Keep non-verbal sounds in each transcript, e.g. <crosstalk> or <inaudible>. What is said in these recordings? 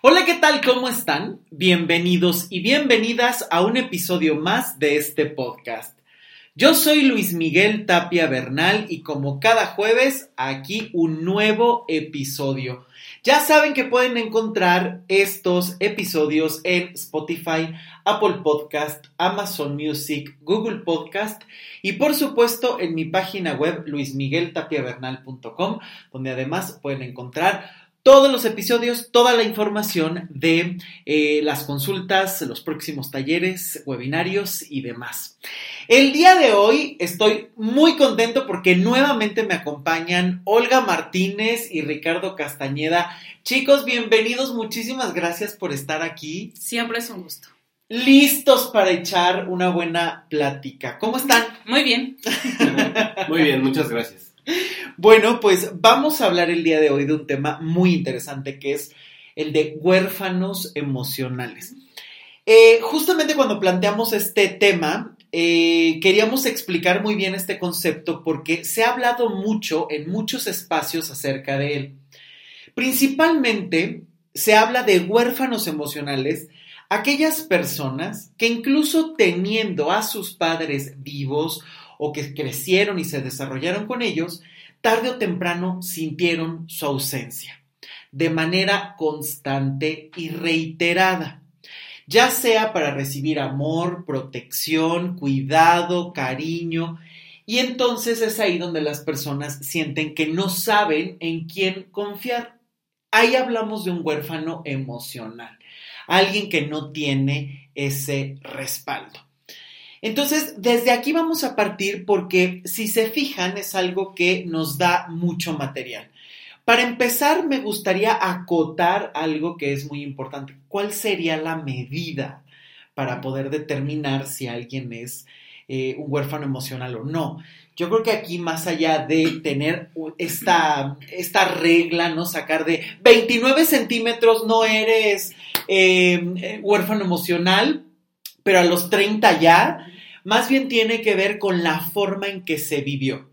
Hola, ¿qué tal? ¿Cómo están? Bienvenidos y bienvenidas a un episodio más de este podcast. Yo soy Luis Miguel Tapia Bernal y como cada jueves, aquí un nuevo episodio. Ya saben que pueden encontrar estos episodios en Spotify, Apple Podcast, Amazon Music, Google Podcast y por supuesto en mi página web luismigueltapiavernal.com, donde además pueden encontrar todos los episodios, toda la información de eh, las consultas, los próximos talleres, webinarios y demás. El día de hoy estoy muy contento porque nuevamente me acompañan Olga Martínez y Ricardo Castañeda. Chicos, bienvenidos, muchísimas gracias por estar aquí. Siempre es un gusto. Listos para echar una buena plática. ¿Cómo están? Muy bien. Muy bien, muchas gracias. Bueno, pues vamos a hablar el día de hoy de un tema muy interesante que es el de huérfanos emocionales. Eh, justamente cuando planteamos este tema, eh, queríamos explicar muy bien este concepto porque se ha hablado mucho en muchos espacios acerca de él. Principalmente se habla de huérfanos emocionales, aquellas personas que incluso teniendo a sus padres vivos o que crecieron y se desarrollaron con ellos, tarde o temprano sintieron su ausencia, de manera constante y reiterada, ya sea para recibir amor, protección, cuidado, cariño, y entonces es ahí donde las personas sienten que no saben en quién confiar. Ahí hablamos de un huérfano emocional, alguien que no tiene ese respaldo. Entonces, desde aquí vamos a partir porque si se fijan es algo que nos da mucho material. Para empezar, me gustaría acotar algo que es muy importante. ¿Cuál sería la medida para poder determinar si alguien es eh, un huérfano emocional o no? Yo creo que aquí, más allá de tener esta, esta regla, ¿no? Sacar de 29 centímetros no eres eh, huérfano emocional, pero a los 30 ya, más bien tiene que ver con la forma en que se vivió.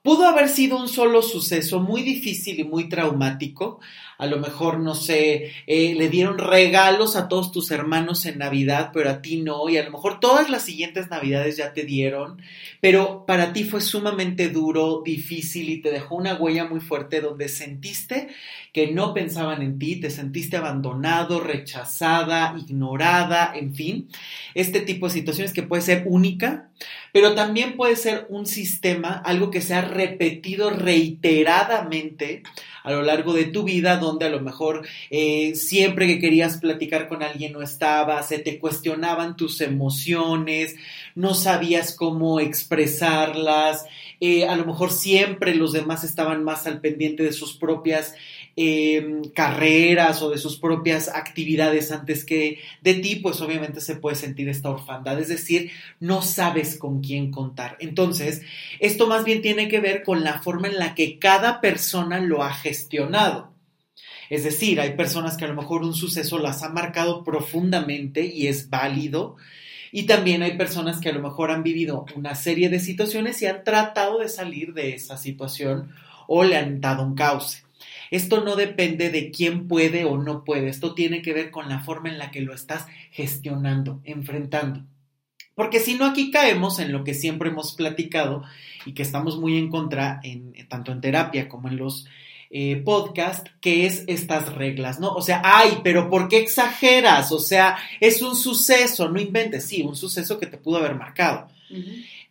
Pudo haber sido un solo suceso muy difícil y muy traumático, a lo mejor, no sé, eh, le dieron regalos a todos tus hermanos en Navidad, pero a ti no, y a lo mejor todas las siguientes Navidades ya te dieron, pero para ti fue sumamente duro, difícil y te dejó una huella muy fuerte donde sentiste que no pensaban en ti, te sentiste abandonado, rechazada, ignorada, en fin, este tipo de situaciones que puede ser única, pero también puede ser un sistema, algo que se ha repetido reiteradamente a lo largo de tu vida, donde a lo mejor eh, siempre que querías platicar con alguien no estaba, se te cuestionaban tus emociones, no sabías cómo expresarlas, eh, a lo mejor siempre los demás estaban más al pendiente de sus propias Em, carreras o de sus propias actividades antes que de ti, pues obviamente se puede sentir esta orfandad, es decir, no sabes con quién contar. Entonces, esto más bien tiene que ver con la forma en la que cada persona lo ha gestionado. Es decir, hay personas que a lo mejor un suceso las ha marcado profundamente y es válido, y también hay personas que a lo mejor han vivido una serie de situaciones y han tratado de salir de esa situación o le han dado un cauce. Esto no depende de quién puede o no puede, esto tiene que ver con la forma en la que lo estás gestionando, enfrentando. Porque si no, aquí caemos en lo que siempre hemos platicado y que estamos muy en contra, tanto en terapia como en los eh, podcasts, que es estas reglas, ¿no? O sea, ay, pero ¿por qué exageras? O sea, es un suceso, no inventes, sí, un suceso que te pudo haber marcado.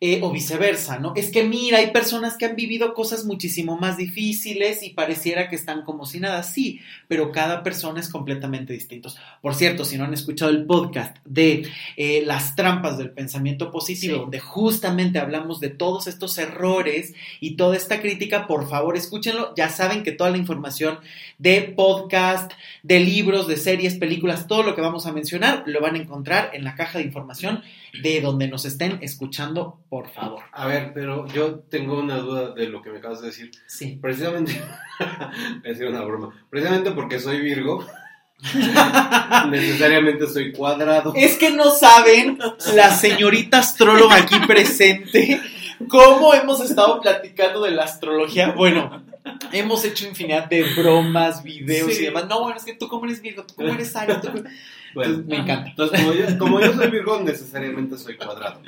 Eh, o viceversa, ¿no? Es que mira, hay personas que han vivido cosas muchísimo más difíciles y pareciera que están como si nada, sí, pero cada persona es completamente distinto. Por cierto, si no han escuchado el podcast de eh, las trampas del pensamiento positivo, donde justamente hablamos de todos estos errores y toda esta crítica, por favor, escúchenlo. Ya saben que toda la información de podcast, de libros, de series, películas, todo lo que vamos a mencionar, lo van a encontrar en la caja de información de donde nos estén escuchando por favor. A ver, pero yo tengo una duda de lo que me acabas de decir. Sí. Precisamente, <laughs> decir una broma. Precisamente porque soy Virgo, <laughs> necesariamente soy cuadrado. Es que no saben, la señorita astróloga aquí presente, cómo hemos estado platicando de la astrología. Bueno, Hemos hecho infinidad de bromas, videos Sí. y demás. No, bueno, es que tú cómo eres Virgo, tú cómo eres Aries. Bueno, Entonces, me encanta. entonces como yo, como yo soy Virgo, necesariamente soy cuadrado.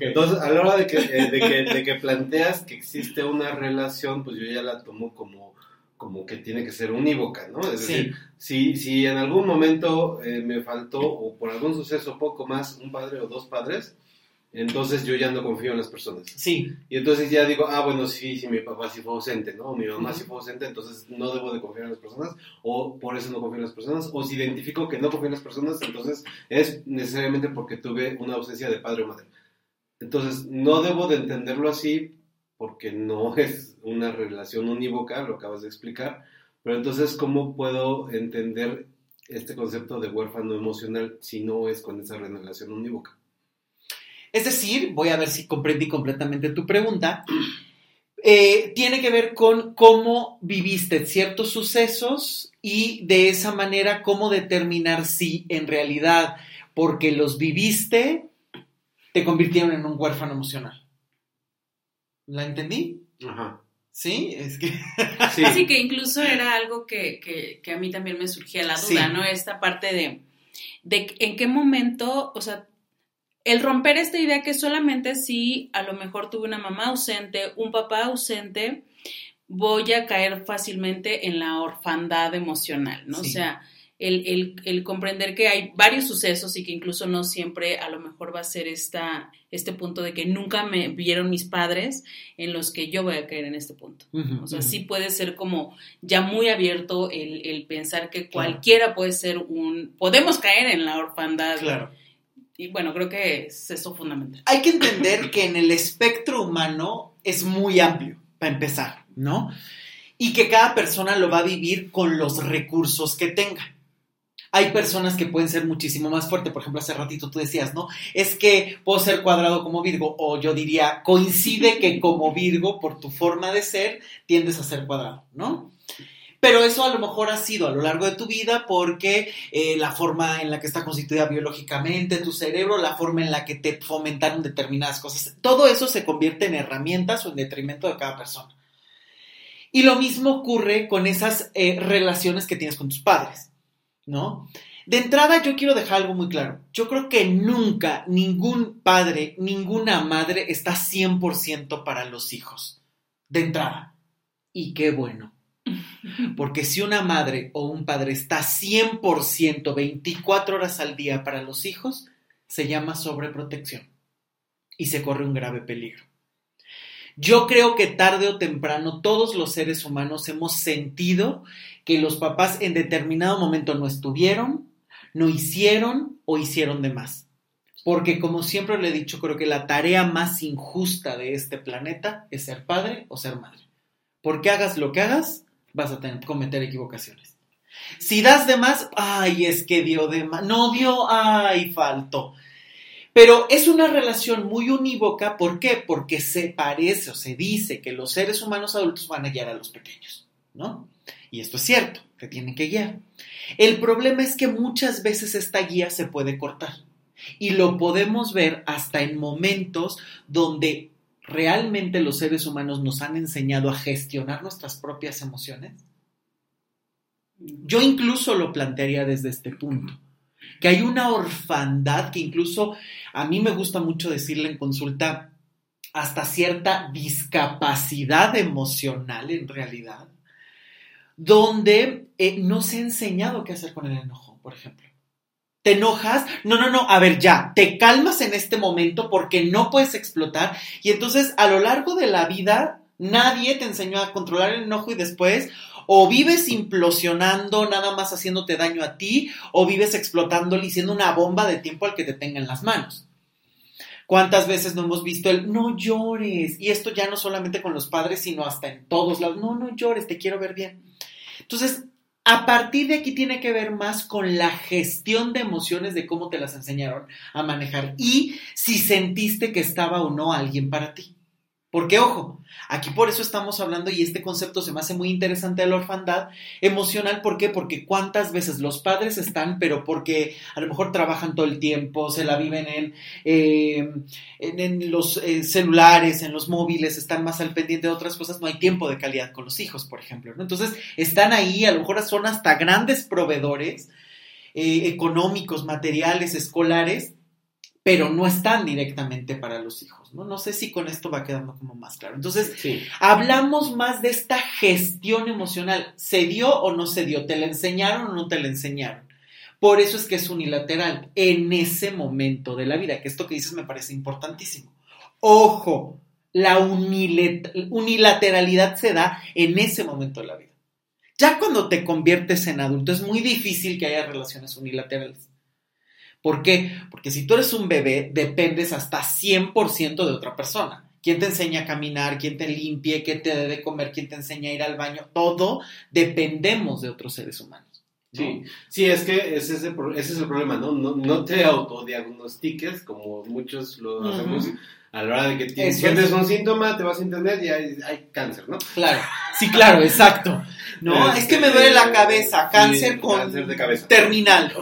Entonces, a la hora de que, eh, de que, de que planteas que existe una relación, pues yo ya la tomo como, como que tiene que ser unívoca, ¿no? Es Sí. decir, si, si en algún momento eh, me faltó o por algún suceso poco más un padre o dos padres, entonces yo ya no confío en las personas. Sí, Y entonces ya digo, ah, bueno, sí, sí, mi papá sí fue ausente, ¿no? O mi mamá sí fue ausente, entonces no debo de confiar en las personas, o por eso no confío en las personas, o si identifico que no confío en las personas, entonces es necesariamente porque tuve una ausencia de padre o madre. Entonces, no debo de entenderlo así, porque no <laughs> es una relación unívoca, lo acabas de explicar, pero entonces, ¿cómo puedo entender este concepto de huérfano emocional si no es con esa relación unívoca? Es decir, voy a ver si comprendí completamente tu pregunta. Eh, tiene que ver con cómo viviste ciertos sucesos y de esa manera cómo determinar si en realidad, porque los viviste, te convirtieron en un huérfano emocional. ¿La entendí? Ajá. Sí, es que... <laughs> Sí, Así que incluso era algo que, que- que a mí también me surgía la duda, Sí. ¿no? Esta parte de, de en qué momento, o sea, el romper esta idea que solamente si a lo mejor tuve una mamá ausente, un papá ausente, voy a caer fácilmente en la orfandad emocional, ¿no? Sí. O sea, el, el- el comprender que hay varios sucesos y que incluso no siempre a lo mejor va a ser esta, este punto de que nunca me vieron mis padres en los que yo voy a caer en este punto. O sea, sí puede ser como ya muy abierto el, el pensar que Claro. cualquiera puede ser un... Podemos caer en la orfandad. Claro. Y bueno, creo que es eso fundamental. Hay que entender que en el espectro humano es muy amplio, para empezar, ¿no? Y que cada persona lo va a vivir con los recursos que tenga. Hay personas que pueden ser muchísimo más fuertes. Por ejemplo, hace ratito tú decías, ¿no? Es que puedo ser cuadrado como Virgo. O yo diría, coincide que como Virgo, por tu forma de ser, tiendes a ser cuadrado, ¿no? Pero eso a lo mejor ha sido a lo largo de tu vida porque eh, la forma en la que está constituida biológicamente tu cerebro, la forma en la que te fomentaron determinadas cosas, todo eso se convierte en herramientas o en detrimento de cada persona. Y lo mismo ocurre con esas eh, relaciones que tienes con tus padres, ¿no? De entrada yo quiero dejar algo muy claro. Yo creo que nunca ningún padre, ninguna madre está 100% para los hijos. De entrada. Y qué bueno. Porque si una madre o un padre está 100% 24 horas al día para los hijos, se llama sobreprotección y se corre un grave peligro. Yo creo que tarde o temprano todos los seres humanos hemos sentido que los papás en determinado momento no estuvieron, no hicieron o hicieron de más. Porque como siempre le he dicho, creo que la tarea más injusta de este planeta es ser padre o ser madre. Porque hagas lo que hagas, vas a cometer equivocaciones. Si das de más, ay, es que dio de más. No dio, ay, faltó. Pero es una relación muy unívoca, ¿por qué? Porque se parece o se dice que los seres humanos adultos van a guiar a los pequeños, ¿no? Y esto es cierto, que tienen que guiar. El problema es que muchas veces esta guía se puede cortar. Y lo podemos ver hasta en momentos donde realmente los seres humanos nos han enseñado a gestionar nuestras propias emociones. Yo incluso lo plantearía desde este punto, que hay una orfandad que incluso a mí me gusta mucho decirle en consulta hasta cierta discapacidad emocional en realidad, donde eh, no se ha enseñado qué hacer con el enojo, por ejemplo. ¿Te enojas? No, no, no, a ver, ya, te calmas en este momento porque no puedes explotar y entonces a lo largo de la vida nadie te enseñó a controlar el enojo y después o vives implosionando, nada más haciéndote daño a ti, o vives explotándole y siendo una bomba de tiempo al que te tenga en las manos. ¿Cuántas veces no hemos visto el no llores? Y esto ya no solamente con los padres, sino hasta en todos lados. No, no llores, te quiero ver bien. Entonces, a partir de aquí tiene que ver más con la gestión de emociones, de cómo te las enseñaron a manejar y si sentiste que estaba o no alguien para ti. Porque, ojo, aquí por eso estamos hablando y este concepto se me hace muy interesante de la orfandad emocional. ¿Por qué? Porque cuántas veces los padres están, pero porque a lo mejor trabajan todo el tiempo, se la viven en, eh, en, los eh, celulares, en los móviles, están más al pendiente de otras cosas, no hay tiempo de calidad con los hijos, por ejemplo. Entonces, están ahí, a lo mejor son hasta grandes proveedores eh, económicos, materiales, escolares, pero no están directamente para los hijos, ¿no? No sé si con esto va quedando como más claro. Entonces, Sí. hablamos más de esta gestión emocional. ¿Se dio o no se dio? ¿Te la enseñaron o no te la enseñaron? Por eso es que es unilateral en ese momento de la vida, que esto que dices me parece importantísimo. Ojo, la unilateralidad se da en ese momento de la vida. Ya cuando te conviertes en adulto es muy difícil que haya relaciones unilaterales. ¿Por qué? Porque si tú eres un bebé, dependes hasta 100% de otra persona. ¿Quién te enseña a caminar? ¿Quién te limpie? ¿Quién te dé de comer? ¿Quién te enseña a ir al baño? Todo dependemos de otros seres humanos. ¿no? Sí, sí, es que ese es el, ese es el problema, ¿no? No, no te autodiagnostiques como muchos lo hacemos. A la hora de que tienes, es. un síntoma, te vas a internet y hay, hay cáncer, ¿no? Claro, sí, claro, exacto. No, es que me duele la cabeza, Sí, cáncer con cáncer de cabeza. terminal. <laughs>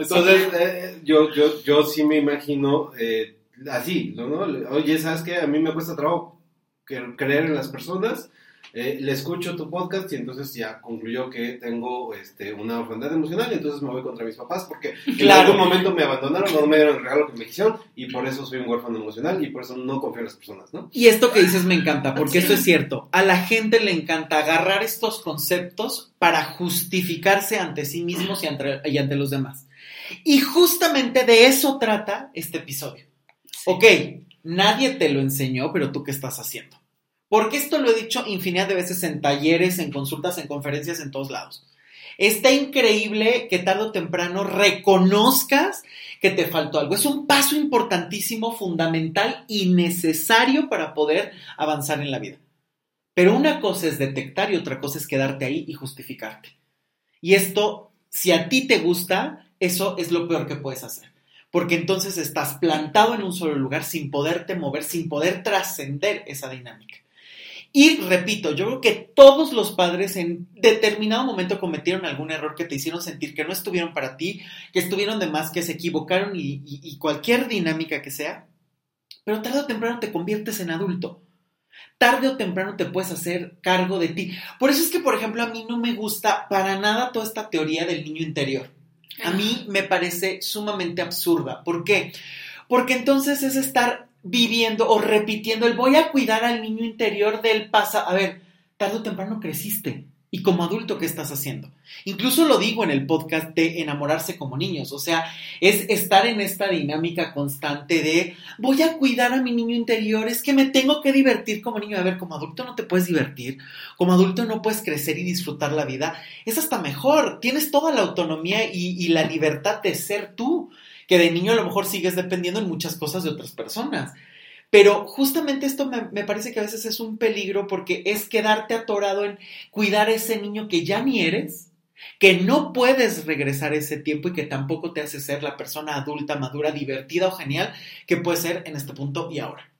Entonces, eh, yo, yo, yo sí me imagino eh, así, ¿no? Oye, ¿sabes qué? A mí me cuesta trabajo creer en las personas. Eh, le escucho tu podcast y entonces ya concluyó que tengo este, una orfandad emocional y entonces me voy contra mis papás porque en <laughs> algún momento me abandonaron, no me dieron el regalo que me quisieron y por eso soy un huérfano emocional y por eso no confío en las personas, ¿no? Y esto que dices me encanta, porque esto es cierto. A la gente le encanta agarrar estos conceptos para justificarse ante sí mismos y ante, y ante los demás. Y justamente de eso trata este episodio. Ok, nadie te lo enseñó, pero tú qué estás haciendo. Porque esto lo he dicho infinidad de veces en talleres, en consultas, en conferencias, en todos lados. Está increíble que tarde o temprano reconozcas que te faltó algo. Es un paso importantísimo, fundamental y necesario para poder avanzar en la vida. Pero una cosa es detectar y otra cosa es quedarte ahí y justificarte. Y esto, si a ti te gusta, eso es lo peor que puedes hacer. Porque entonces estás plantado en un solo lugar sin poderte mover, sin poder trascender esa dinámica. Y repito, yo creo que todos los padres en determinado momento cometieron algún error que te hicieron sentir que no estuvieron para ti, que estuvieron de más, que se equivocaron y, y- y cualquier dinámica que sea. Pero tarde o temprano te conviertes en adulto. Tarde o temprano te puedes hacer cargo de ti. Por eso es que, por ejemplo, a mí no me gusta para nada toda esta teoría del niño interior. A mí me parece sumamente absurda. ¿Por qué? Porque entonces es estar viviendo o repitiendo el voy a cuidar al niño interior del pasado. A ver, tarde o temprano creciste. Y como adulto, ¿qué estás haciendo? Incluso lo digo en el podcast de enamorarse como niños. O sea, es estar en esta dinámica constante de voy a cuidar a mi niño interior, es que me tengo que divertir como niño. A ver, como adulto no te puedes divertir, como adulto no puedes crecer y disfrutar la vida. Es hasta mejor, tienes toda la autonomía y, y la libertad de ser tú, que de niño a lo mejor sigues dependiendo en muchas cosas de otras personas. Pero justamente esto me, me parece que a veces es un peligro porque es quedarte atorado en cuidar a ese niño que ya ni eres, que no puedes regresar ese tiempo y que tampoco te hace ser la persona adulta, madura, divertida o genial que puede ser en este punto y ahora.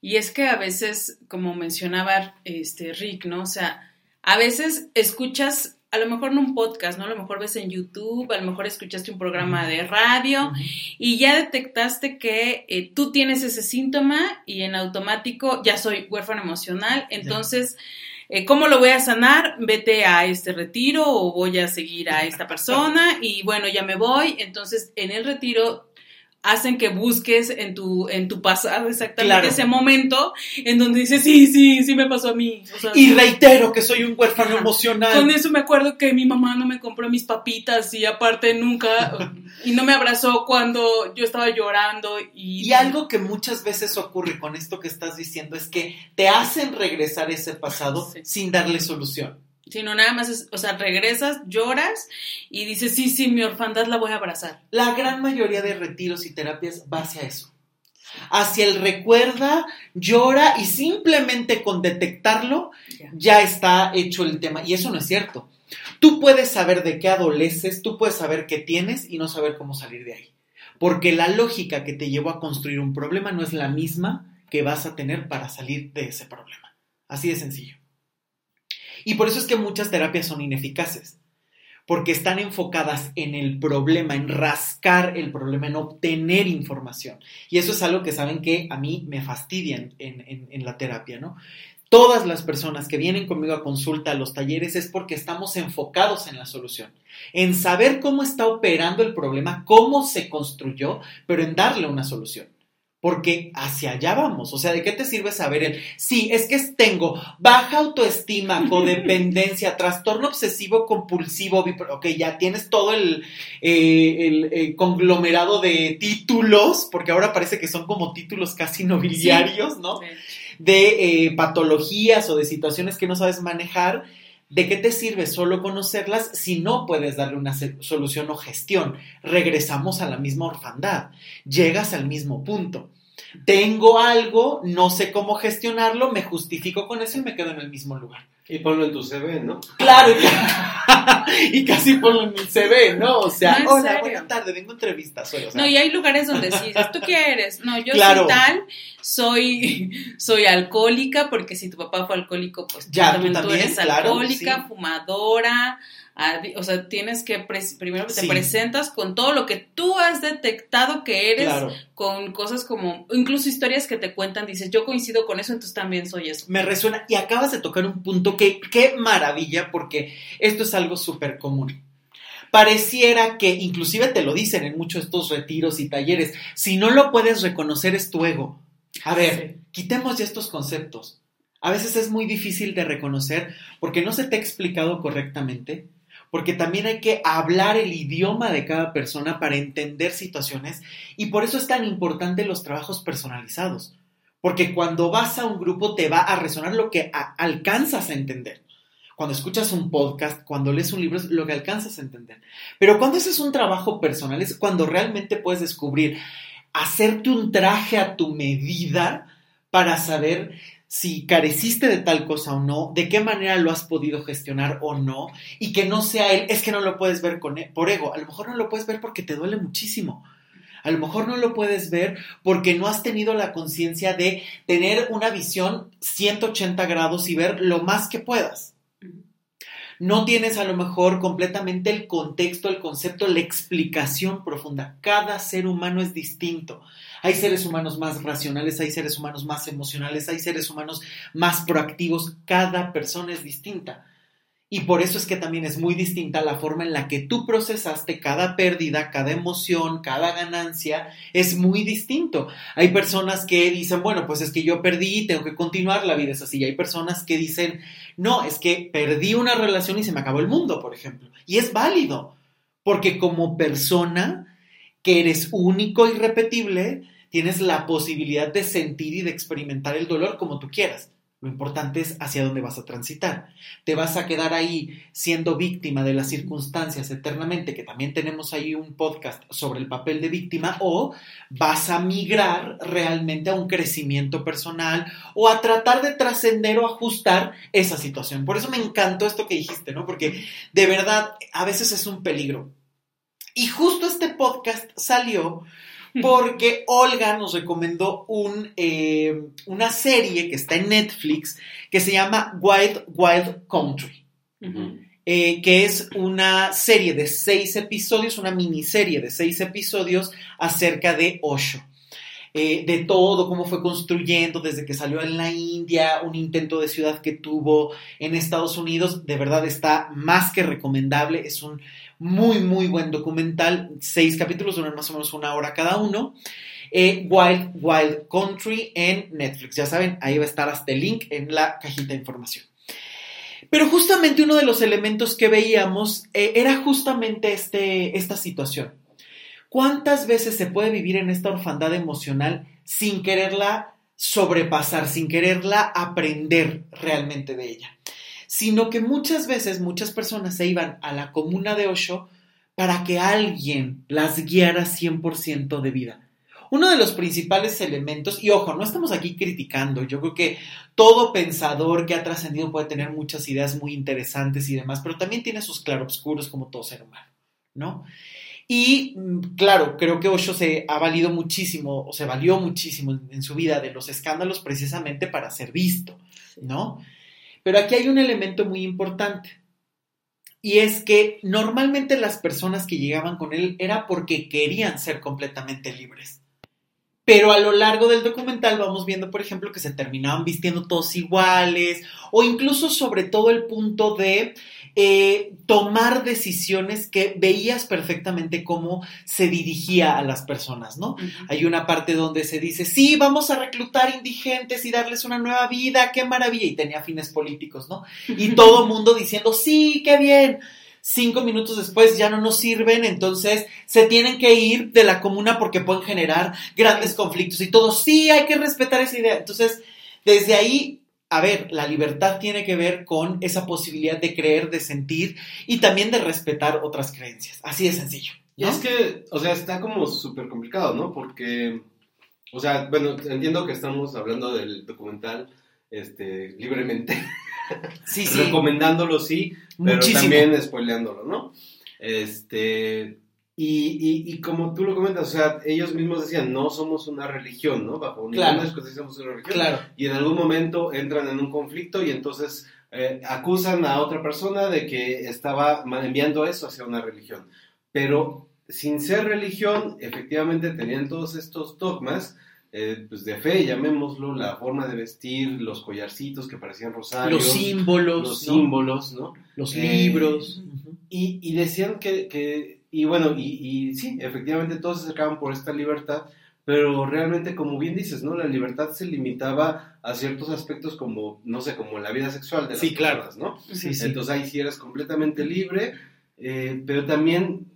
Y es que a veces, como mencionaba este Rick, ¿no? O sea, a veces escuchas, a lo mejor en un podcast, ¿no? A lo mejor ves en YouTube, a lo mejor escuchaste un programa de radio y ya detectaste que eh, tú tienes ese síntoma y en automático ya soy huérfano emocional, entonces... eh, ¿Cómo lo voy a sanar? Vete a este retiro o voy a seguir a esta persona y bueno, ya me voy. Entonces, en el retiro hacen que busques en tu, en tu pasado exactamente Claro. ese momento en donde dices, sí, sí, sí me pasó a mí. O sea, Y reitero que soy un huérfano Ajá. emocional. con eso me acuerdo que mi mamá no me compró mis papitas y aparte nunca, y no me abrazó cuando yo estaba llorando y... Y algo que muchas veces ocurre con esto que estás diciendo es que te hacen regresar ese pasado Sí. sin darle solución. Sino nada más, es, o sea, regresas, lloras y dices, sí, sí, mi orfandad la voy a abrazar. La gran mayoría de retiros y terapias va hacia eso. Hacia el recuerda, llora y simplemente con detectarlo Ya. ya está hecho el tema. Y eso no es cierto. Tú puedes saber de qué adoleces, tú puedes saber qué tienes y no saber cómo salir de ahí. Porque la lógica que te llevó a construir un problema no es la misma que vas a tener para salir de ese problema. Así de sencillo. Y por eso es que muchas terapias son ineficaces, porque están enfocadas en el problema, en rascar el problema, en obtener información. Y eso es algo que saben que a mí me fastidia en, en la terapia, ¿no? Todas las personas que vienen conmigo a consulta a los talleres es porque estamos enfocados en la solución, en saber cómo está operando el problema, cómo se construyó, pero en darle una solución. Porque hacia allá vamos. O sea, ¿de qué te sirve saber el, sí, es que tengo baja autoestima, <laughs> codependencia, trastorno obsesivo compulsivo, ok, ya tienes todo el, eh, el eh, conglomerado de títulos, porque ahora parece que son como títulos casi nobiliarios, ¿no? de eh, patologías o de situaciones que no sabes manejar, ¿de qué te sirve solo conocerlas si no puedes darle una solución o gestión? Regresamos a la misma orfandad, llegas al mismo punto. Tengo algo, no sé cómo gestionarlo, me justifico con eso y me quedo en el mismo lugar. Y ponlo en tu CV, ¿no? Claro, <laughs> <laughs> y casi ponlo en mi CV, ¿no? O sea, hola, buenas tardes, vengo a entrevistas. no, y hay lugares donde sí ¿tú qué eres? No, yo soy tal, soy, soy alcohólica, porque si tu papá fue alcohólico, pues ya, tú, también, eres alcohólica, fumadora, o sea, tienes que primero te presentas con todo lo que tú has detectado que eres, con cosas como, incluso historias que te cuentan, dices, yo coincido con eso, entonces también soy eso. Me resuena, y acabas de tocar un punto que, qué maravilla, porque esto es algo súper común. Pareciera que, inclusive te lo dicen en muchos de estos retiros y talleres, si no lo puedes reconocer es tu ego. A ver, quitemos ya estos conceptos. A veces es muy difícil de reconocer porque no se te ha explicado correctamente, porque también hay que hablar el idioma de cada persona para entender situaciones y por eso es tan importante los trabajos personalizados, porque cuando vas a un grupo te va a resonar lo que alcanzas a entender. Cuando escuchas un podcast, cuando lees un libro, es lo que alcanzas a entender. Pero cuando haces un trabajo personal es cuando realmente puedes descubrir, hacerte un traje a tu medida para saber si careciste de tal cosa o no, de qué manera lo has podido gestionar o no, y que no sea él, es que no lo puedes ver con, por ego, a lo mejor no lo puedes ver porque te duele muchísimo. A lo mejor no lo puedes ver porque no has tenido la conciencia de tener una visión 180 grados y ver lo más que puedas. No tienes a lo mejor completamente el contexto, el concepto, la explicación profunda. Cada ser humano es distinto. Hay seres humanos más racionales, hay seres humanos más emocionales, hay seres humanos más proactivos. Cada persona es distinta. Y por eso es que también es muy distinta la forma en la que tú procesaste cada pérdida, cada emoción, cada ganancia, es muy distinto. Hay personas que dicen, bueno, pues es que yo perdí, tengo que continuar, la vida es así. Y hay personas que dicen, no, es que perdí una relación y se me acabó el mundo, por ejemplo. Y es válido, porque como persona que eres único y repetible, tienes la posibilidad de sentir y de experimentar el dolor como tú quieras. Lo importante es hacia dónde vas a transitar. ¿Te vas a quedar ahí siendo víctima de las circunstancias eternamente, que también tenemos ahí un podcast sobre el papel de víctima, o vas a migrar realmente a un crecimiento personal o a tratar de trascender o ajustar esa situación? Por eso me encantó esto que dijiste, ¿no? Porque de verdad a veces es un peligro. Y justo este podcast salió porque Olga nos recomendó un, eh, una serie que está en Netflix que se llama Wild Wild Country. Eh, que es una serie de seis episodios, una miniserie de seis episodios acerca de Osho. Eh, de todo, cómo fue construyendo desde que salió en la India, un intento de ciudad que tuvo en Estados Unidos, de verdad está más que recomendable, es un muy, muy buen documental. Seis capítulos, duran más o menos una hora cada uno. Eh, Wild Wild Country en Netflix. Ya saben, ahí va a estar hasta el link en la cajita de información. Pero justamente uno de los elementos que veíamos eh, era justamente este, esta situación. ¿Cuántas veces se puede vivir en esta orfandad emocional sin quererla sobrepasar, sin quererla aprender realmente de ella? Sino que muchas veces muchas personas se iban a la comuna de Osho para que alguien las guiara 100% de vida. Uno de los principales elementos, y ojo, no estamos aquí criticando, yo creo que todo pensador que ha trascendido puede tener muchas ideas muy interesantes y demás, pero también tiene sus claroscuros como todo ser humano, ¿no? Y mm, claro, creo que Osho se ha valido muchísimo, o se valió muchísimo en, en su vida de los escándalos precisamente para ser visto, ¿no? Pero aquí hay un elemento muy importante. Y es que normalmente las personas que llegaban con él era porque querían ser completamente libres. Pero a lo largo del documental vamos viendo, por ejemplo, que se terminaban vistiendo todos iguales, o incluso sobre todo el punto de eh, tomar decisiones que veías perfectamente cómo se dirigía a las personas, ¿no? Hay una parte donde se dice, sí, vamos a reclutar indigentes y darles una nueva vida, qué maravilla, y tenía fines políticos, ¿no? Y <laughs> todo el mundo diciendo, sí, qué bien. Cinco minutos después ya no nos sirven, entonces se tienen que ir de la comuna porque pueden generar grandes conflictos y todo, sí, hay que respetar esa idea. Entonces, desde ahí, a ver, la libertad tiene que ver con esa posibilidad de creer, de sentir y también de respetar otras creencias. Así de sencillo. Y es que, o sea, está como súper complicado, ¿no? Porque, o sea, bueno, entiendo que estamos hablando del documental este, libremente, <laughs> Sí, sí. recomendándolo, sí, pero Muchísimo. también spoileándolo, ¿no? Este, y, y, y como tú lo comentas, o sea, ellos mismos decían, no somos una religión, ¿no? Bajo ninguna Claro. somos una religión. Claro. Y en algún momento entran en un conflicto y entonces eh, acusan a otra persona de que estaba enviando eso hacia una religión. Pero sin ser religión, efectivamente tenían todos estos dogmas eh, pues de fe, llamémoslo, la forma de vestir, los collarcitos que parecían rosarios, Los símbolos, los ¿no? símbolos, ¿no? los Eh, libros. Y, y decían que, que- y bueno, y, y sí, efectivamente todos se acercaban por esta libertad, pero realmente, como bien dices, ¿no? La libertad se limitaba a ciertos aspectos como, no sé, como la vida sexual de las Sí, claro. personas, ¿no? Sí, sí. Entonces ahí sí eras completamente libre, eh, pero también,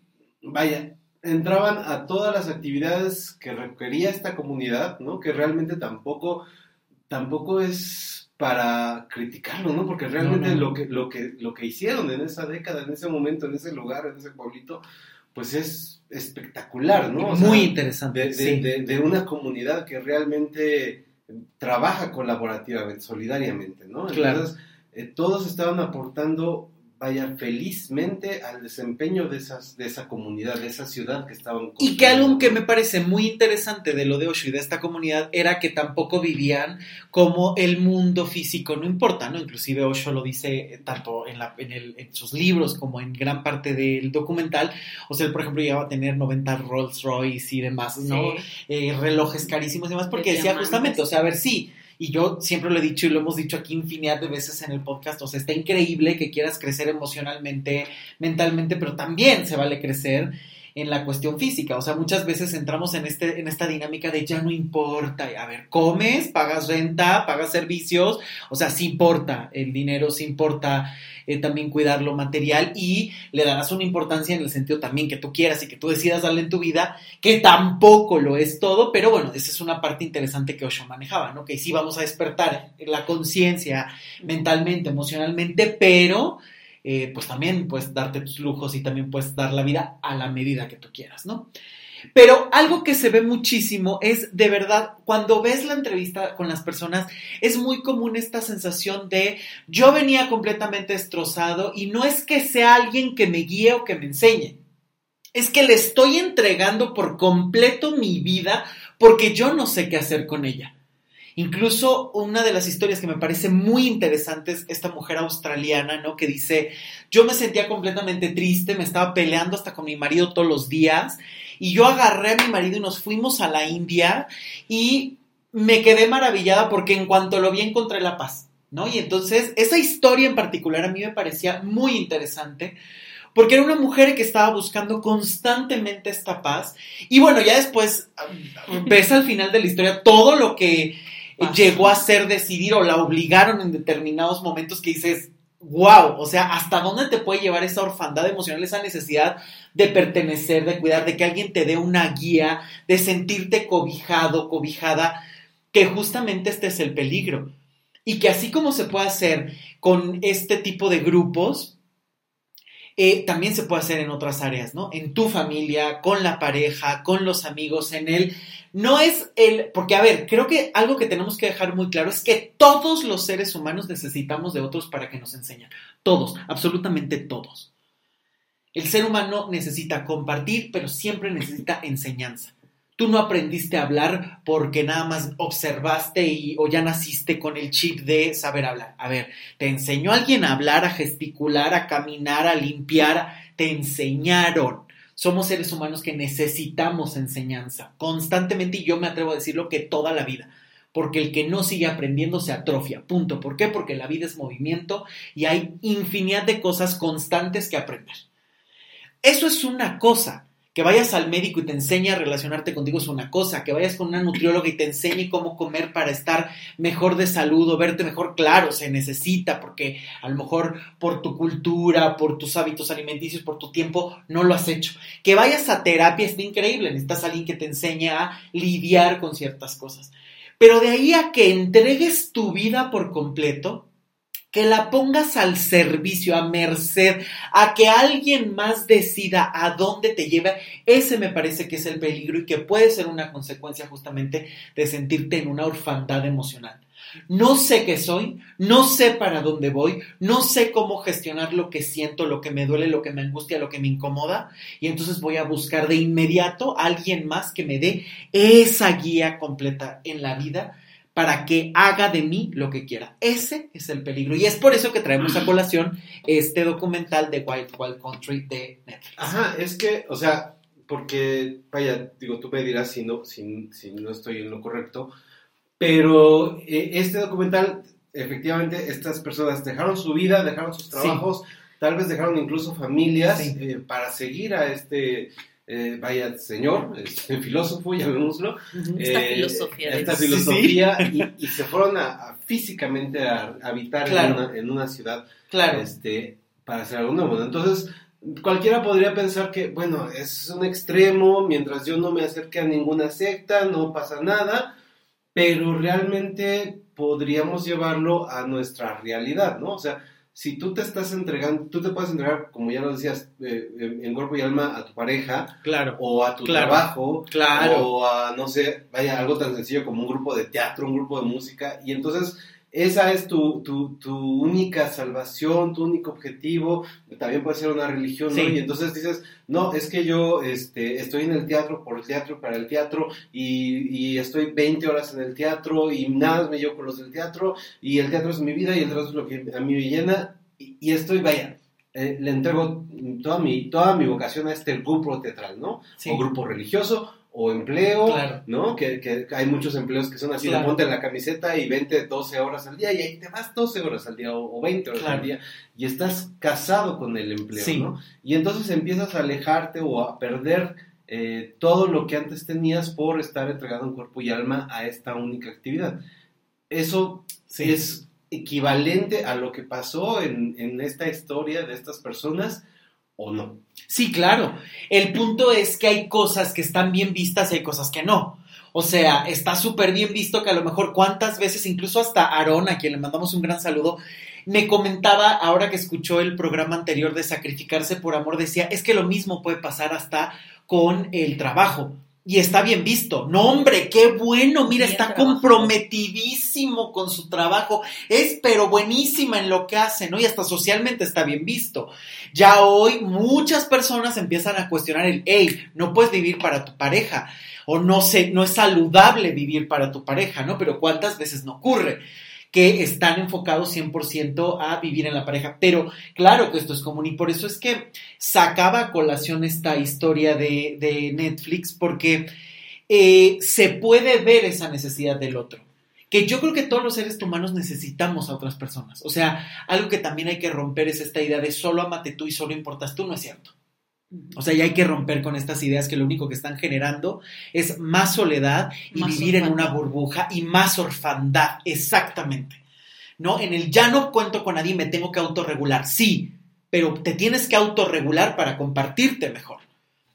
vaya, entraban a todas las actividades que requería esta comunidad, ¿no? Que realmente tampoco, tampoco es para criticarlo, ¿no? Porque realmente No, no. Lo, que, lo, que, lo que hicieron en esa década, en ese momento, en ese lugar, en ese pueblito, pues es espectacular, ¿no? O sea, Muy interesante. de, de- sí. de- de una comunidad que realmente trabaja colaborativamente, solidariamente, ¿no? Claro. Entonces, eh, todos estaban aportando, vaya, felizmente al desempeño de, esas, de esa comunidad, de esa ciudad que estaban Y que algo que me parece muy interesante de lo de Osho y de esta comunidad era que tampoco vivían como el mundo físico no importa, ¿no? Inclusive Osho lo dice eh, tanto en, la, en, el- en sus libros como en gran parte del documental. O sea, él, por ejemplo, llegaba a tener 90 Rolls Royce y demás, ¿no? Sí. Eh, relojes carísimos y demás, porque De decía diamantes. justamente, o sea, a ver, sí. Y yo siempre lo he dicho y lo hemos dicho aquí infinidad de veces en el podcast, o sea, está increíble que quieras crecer emocionalmente, mentalmente, pero también se vale crecer en la cuestión física. O sea, muchas veces entramos en, este, en esta dinámica de ya no importa. A ver, comes, pagas renta, pagas servicios. O sea, sí importa el dinero, sí importa eh, también cuidar lo material y le darás una importancia en el sentido también que tú quieras y que tú decidas darle en tu vida, que tampoco lo es todo, pero bueno, esa es una parte interesante que Osho manejaba, ¿no? Que sí vamos a despertar la conciencia mentalmente, emocionalmente, pero eh, pues también puedes darte tus lujos y también puedes dar la vida a la medida que tú quieras, ¿no? Pero algo que se ve muchísimo es, de verdad, cuando ves la entrevista con las personas, es muy común esta sensación de yo venía completamente destrozado y no es que sea alguien que me guíe o que me enseñe, es que le estoy entregando por completo mi vida porque yo no sé qué hacer con ella. Incluso una de las historias que me parece muy interesante es esta mujer australiana, ¿no? Que dice, yo me sentía completamente triste, me estaba peleando hasta con mi marido todos los días y yo agarré a mi marido y nos fuimos a la India y me quedé maravillada porque en cuanto lo vi encontré la paz, ¿no? Y entonces esa historia en particular a mí me parecía muy interesante porque era una mujer que estaba buscando constantemente esta paz y bueno, ya después ves al final de la historia todo lo que Llegó a ser decidir o la obligaron en determinados momentos que dices, wow, o sea, ¿hasta dónde te puede llevar esa orfandad emocional, esa necesidad de pertenecer, de cuidar, de que alguien te dé una guía, de sentirte cobijado, cobijada, que justamente este es el peligro. Y que así como se puede hacer con este tipo de grupos, eh, también se puede hacer en otras áreas, ¿no? En tu familia, con la pareja, con los amigos, en el... No es el... Porque, a ver, creo que algo que tenemos que dejar muy claro es que todos los seres humanos necesitamos de otros para que nos enseñen. Todos, absolutamente todos. El ser humano necesita compartir, pero siempre necesita enseñanza. Tú no aprendiste a hablar porque nada más observaste y, o ya naciste con el chip de saber hablar. A ver, te enseñó alguien a hablar, a gesticular, a caminar, a limpiar, te enseñaron. Somos seres humanos que necesitamos enseñanza constantemente y yo me atrevo a decirlo que toda la vida porque el que no sigue aprendiendo se atrofia. Punto. ¿Por qué? Porque la vida es movimiento y hay infinidad de cosas constantes que aprender. Eso es una cosa. Que vayas al médico y te enseñe a relacionarte contigo es una cosa, que vayas con una nutrióloga y te enseñe cómo comer para estar mejor de salud o verte mejor, claro, se necesita, porque a lo mejor por tu cultura, por tus hábitos alimenticios, por tu tiempo, no lo has hecho. Que vayas a terapia está increíble, necesitas a alguien que te enseñe a lidiar con ciertas cosas. Pero de ahí a que entregues tu vida por completo, que la pongas al servicio, a merced, a que alguien más decida a dónde te lleva, ese me parece que es el peligro y que puede ser una consecuencia justamente de sentirte en una orfandad emocional. No sé qué soy, no sé para dónde voy, no sé cómo gestionar lo que siento, lo que me duele, lo que me angustia, lo que me incomoda, y entonces voy a buscar de inmediato a alguien más que me dé esa guía completa en la vida para que haga de mí lo que quiera. Ese es el peligro. Y es por eso que traemos a colación este documental de Wild Wild Country de Netflix. Ajá, es que, o sea, porque, vaya, digo, tú me dirás si no, si, si no estoy en lo correcto, pero eh, este documental, efectivamente, estas personas dejaron su vida, dejaron sus trabajos, tal vez dejaron incluso familias Sí. eh, para seguir a este, eh, vaya, señor, este <laughs> filósofo, llamémoslo. Esta eh, filosofía Esta filosofía, y, y se fueron a, a físicamente a, a habitar en, una, en una ciudad Claro. este, para hacer algo nuevo. Entonces, cualquiera podría pensar que, bueno, es un extremo, mientras yo no me acerque a ninguna secta, no pasa nada, pero realmente podríamos llevarlo a nuestra realidad, ¿no? O sea, si tú te estás entregando, tú te puedes entregar, como ya lo decías, eh, en en cuerpo y alma a tu pareja Claro. o a tu Claro. trabajo Claro. o a, no sé, vaya, algo tan sencillo como un grupo de teatro, un grupo de música, y entonces esa es tu, tu, tu única salvación, tu único objetivo, también puede ser una religión, ¿no? Y entonces dices, no, es que yo este, estoy en el teatro por el teatro, para el teatro, y, y estoy 20 horas en el teatro, y nada me llevo con los del teatro, y el teatro es mi vida, y el teatro es lo que a mí me llena, y, y estoy, vaya, eh, le entrego toda mi, toda mi vocación a este grupo teatral, ¿no? Sí. O grupo religioso, o empleo, Claro. ¿no? Que, que hay muchos empleos que son así, Claro. de ponte la camiseta y 20, 12 horas al día, y ahí te vas 12 horas al día, o, o 20 horas Claro. al día, y estás casado con el empleo, Sí. ¿no? Y entonces empiezas a alejarte o a perder eh, todo lo que antes tenías por estar entregado en cuerpo y alma a esta única actividad. Eso Sí. es equivalente a lo que pasó en, en esta historia de estas personas o no. Sí, claro. El punto es que hay cosas que están bien vistas y hay cosas que no. O sea, está súper bien visto que a lo mejor cuántas veces, incluso hasta Aarón, a quien le mandamos un gran saludo, me comentaba ahora que escuchó el programa anterior de sacrificarse por amor, decía, es que lo mismo puede pasar hasta con el trabajo. Y está bien visto. No, hombre, qué bueno. Mira, Bien está trabajado. comprometidísimo con su trabajo. Es pero buenísima en lo que hace, ¿no? Y hasta socialmente está bien visto. Ya hoy muchas personas empiezan a cuestionar el, hey, no puedes vivir para tu pareja. O no sé, no es saludable vivir para tu pareja, ¿no? Pero ¿cuántas veces no ocurre? Que están enfocados 100% a vivir en la pareja. Pero claro que esto es común y por eso es que sacaba a colación esta historia de, de Netflix porque eh, se puede ver esa necesidad del otro. Que yo creo que todos los seres humanos necesitamos a otras personas. O sea, algo que también hay que romper es esta idea de solo amate tú y solo importas tú, no es cierto. O sea, ya hay que romper con estas ideas que lo único que están generando es más soledad y Más vivir en una burbuja y más orfandad, exactamente. ¿No? En el ya no cuento con nadie, me tengo que autorregular, sí, pero te tienes que autorregular para compartirte mejor.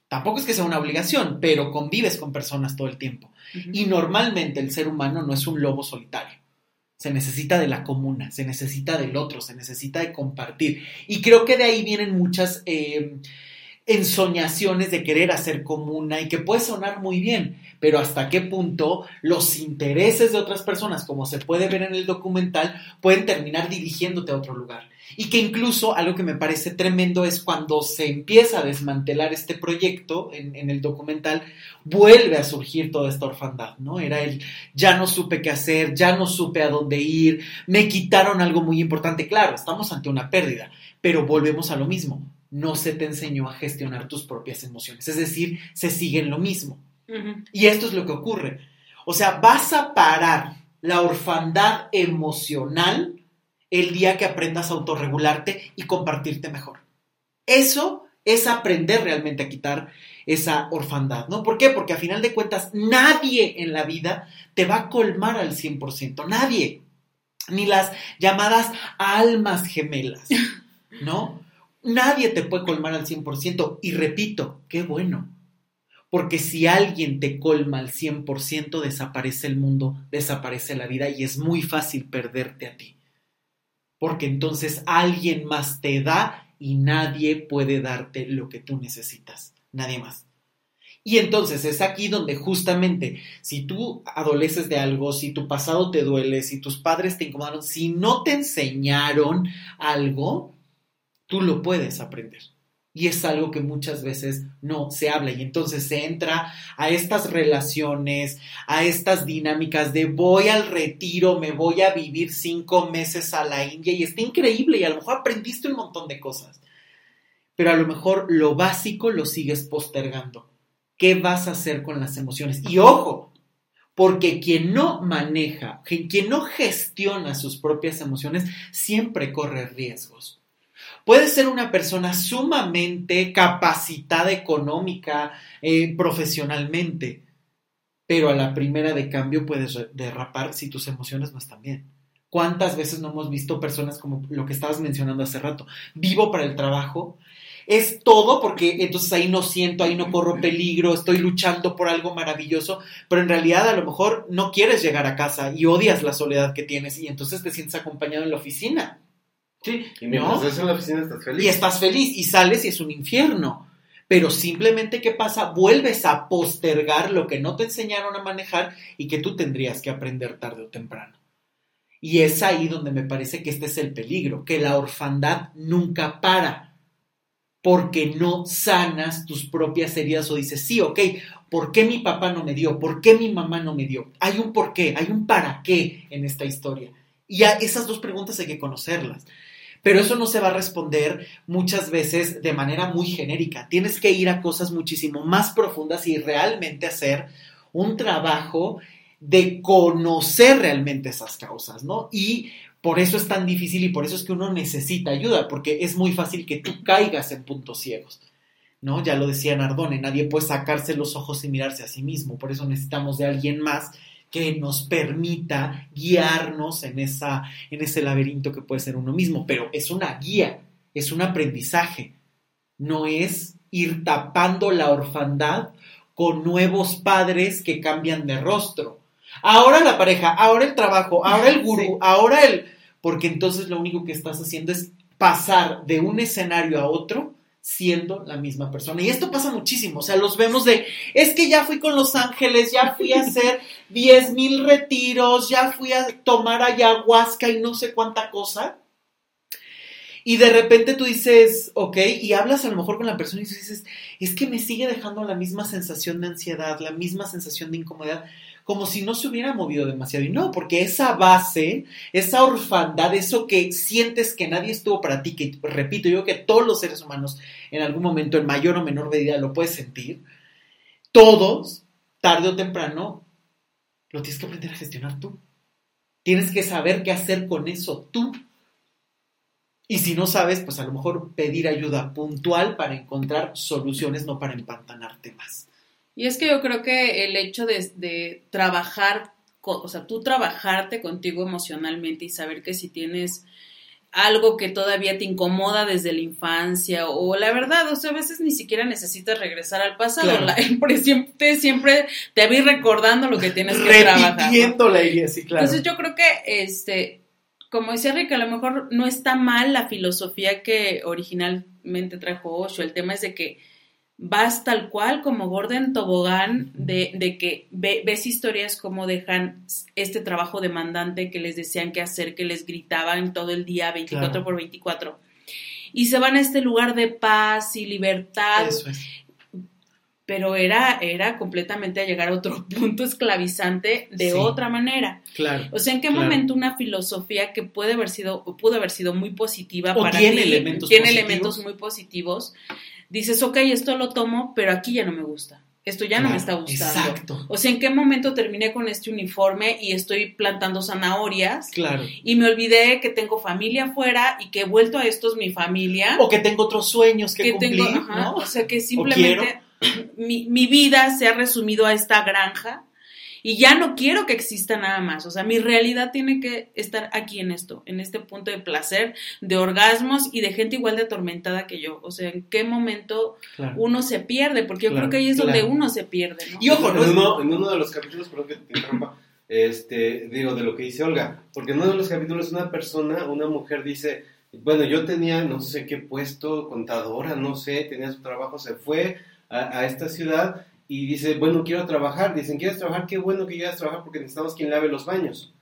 Tampoco es que sea una obligación, pero convives con personas todo el tiempo. Y normalmente el ser humano no es un lobo solitario. Se necesita de la comuna, se necesita del otro, se necesita de compartir. Y creo que de ahí vienen muchas eh, ensoñaciones de querer hacer comuna y que puede sonar muy bien, pero hasta qué punto los intereses de otras personas, como se puede ver en el documental, pueden terminar dirigiéndote a otro lugar. Y que incluso algo que me parece tremendo es cuando se empieza a desmantelar este proyecto en, en el documental, vuelve a surgir toda esta orfandad, ¿no? Era el ya no supe qué hacer, ya no supe a dónde ir, me quitaron algo muy importante. Claro, estamos ante una pérdida, pero volvemos a lo mismo no se te enseñó a gestionar tus propias emociones. Es decir, se sigue en lo mismo. Y esto es lo que ocurre. O sea, vas a parar la orfandad emocional el día que aprendas a autorregularte y compartirte mejor. Eso es aprender realmente a quitar esa orfandad, ¿no? ¿Por qué? Porque a final de cuentas nadie en la vida te va a colmar al 100%, nadie. Ni las llamadas almas gemelas, ¿no? Nadie te puede colmar al 100%. Y repito, qué bueno. Porque si alguien te colma al 100%, desaparece el mundo, desaparece la vida y es muy fácil perderte a ti. Porque entonces alguien más te da y nadie puede darte lo que tú necesitas. Nadie más. Y entonces es aquí donde justamente si tú adoleces de algo, si tu pasado te duele, si tus padres te incomodaron, si no te enseñaron algo, tú lo puedes aprender. Y es algo que muchas veces no se habla y entonces se entra a estas relaciones, a estas dinámicas de voy al retiro, me voy a vivir cinco meses a la India y está increíble y a lo mejor aprendiste un montón de cosas, pero a lo mejor lo básico lo sigues postergando. ¿Qué vas a hacer con las emociones? Y ojo, porque quien no maneja, quien no gestiona sus propias emociones, siempre corre riesgos. Puede ser una persona sumamente capacitada económica, eh, profesionalmente, pero a la primera de cambio puedes derrapar si tus emociones no están bien. ¿Cuántas veces no hemos visto personas como lo que estabas mencionando hace rato? Vivo para el trabajo, es todo porque entonces ahí no siento, ahí no corro peligro, estoy luchando por algo maravilloso, pero en realidad a lo mejor no quieres llegar a casa y odias la soledad que tienes y entonces te sientes acompañado en la oficina. Sí, y mientras estás en la oficina estás feliz. Y estás feliz y sales y es un infierno. Pero simplemente, ¿qué pasa? Vuelves a postergar lo que no te enseñaron a manejar y que tú tendrías que aprender tarde o temprano. Y es ahí donde me parece que este es el peligro, que la orfandad nunca para, porque no sanas tus propias heridas o dices, sí, ok, ¿por qué mi papá no me dio? ¿Por qué mi mamá no me dio? Hay un por qué, hay un para qué en esta historia. Y a esas dos preguntas hay que conocerlas. Pero eso no se va a responder muchas veces de manera muy genérica. Tienes que ir a cosas muchísimo más profundas y realmente hacer un trabajo de conocer realmente esas causas, ¿no? Y por eso es tan difícil y por eso es que uno necesita ayuda, porque es muy fácil que tú caigas en puntos ciegos, ¿no? Ya lo decía Nardone, nadie puede sacarse los ojos y mirarse a sí mismo, por eso necesitamos de alguien más que nos permita guiarnos en, esa, en ese laberinto que puede ser uno mismo, pero es una guía, es un aprendizaje, no es ir tapando la orfandad con nuevos padres que cambian de rostro. Ahora la pareja, ahora el trabajo, ahora el <laughs> gurú, ahora el... Porque entonces lo único que estás haciendo es pasar de un escenario a otro siendo la misma persona. Y esto pasa muchísimo, o sea, los vemos de, es que ya fui con Los Ángeles, ya fui a hacer <laughs> 10 mil retiros, ya fui a tomar ayahuasca y no sé cuánta cosa. Y de repente tú dices, ok, y hablas a lo mejor con la persona y dices, es que me sigue dejando la misma sensación de ansiedad, la misma sensación de incomodidad como si no se hubiera movido demasiado. Y no, porque esa base, esa orfandad, eso que sientes que nadie estuvo para ti, que repito, yo que todos los seres humanos en algún momento, en mayor o menor medida, lo puedes sentir, todos, tarde o temprano, lo tienes que aprender a gestionar tú. Tienes que saber qué hacer con eso tú. Y si no sabes, pues a lo mejor pedir ayuda puntual para encontrar soluciones, no para empantanarte más. Y es que yo creo que el hecho de, trabajar, o sea, tú trabajarte contigo emocionalmente y saber que si tienes algo que todavía te incomoda desde la infancia o la verdad, o sea, a veces ni siquiera necesitas regresar al pasado, <laughs> porque siempre, siempre te vi recordando lo que tienes que trabajar. Repitiendo la idea, sí, claro. Entonces yo creo que, este, como decía Rick, a lo mejor no está mal la filosofía que originalmente trajo Osho, el tema es de que vas tal cual como Gordon Tobogán de, de que ves historias como dejan este trabajo demandante que les decían que hacer, que les gritaban todo el día 24 por 24 y se van a este lugar de paz y libertad. Eso es. Pero era, era completamente a llegar a otro <laughs> punto esclavizante de otra manera. Claro. O sea, ¿en qué momento una filosofía que puede haber sido, pudo haber sido muy positiva o para tiene elementos tiene positivos. elementos muy positivos, dices, ok, esto lo tomo, pero aquí ya no me gusta. Esto ya no me está gustando. Exacto. O sea, ¿en qué momento terminé con este uniforme y estoy plantando zanahorias? Claro. Y me olvidé que tengo familia afuera y que he vuelto a esto es mi familia. O que tengo otros sueños que, que cumplir, tengo, ajá, ¿no? O sea, que simplemente mi, mi vida se ha resumido a esta granja y ya no quiero que exista nada más. O sea, mi realidad tiene que estar aquí en esto, en este punto de placer, de orgasmos y de gente igual de atormentada que yo. O sea, ¿en qué momento Claro. uno se pierde? Porque yo Claro, creo que ahí es donde uno se pierde, ¿no? Y ojo, no en, uno, en uno de los capítulos, perdón que te interrumpa, este, digo, de lo que dice Olga, porque en uno de los capítulos una persona, una mujer dice, bueno, yo tenía no sé qué puesto, contadora, no sé, tenía su trabajo, se fue a, a esta ciudad y dice, bueno, quiero trabajar. Dicen, ¿quieres trabajar? Qué bueno que quieras trabajar porque necesitamos quien lave los baños.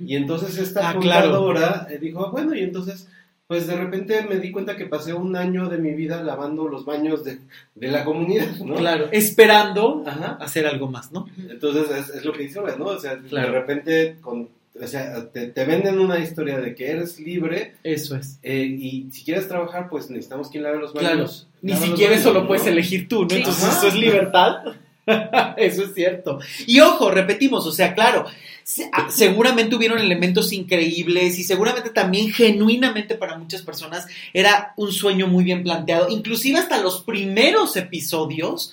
Y entonces esta Ah, claro. contadora eh, dijo, "Ah, bueno, y entonces, pues de repente me di cuenta que pasé un año de mi vida lavando los baños de, de la comunidad, ¿no? Claro, esperando Ajá. hacer algo más, ¿no? Entonces es, es lo que dice ¿no? O sea, Claro. de repente con, o sea, te, te venden una historia de que eres libre Eso es. eh, y si quieres trabajar, pues necesitamos quien lave los Claro. Ni siquiera eso lo puedes elegir tú, ¿no? Sí. Entonces Ajá. eso es libertad. <laughs> eso es cierto. Y ojo, repetimos, o sea, claro, se- ah, seguramente hubieron elementos increíbles y seguramente también genuinamente para muchas personas era un sueño muy bien planteado. Inclusive hasta los primeros episodios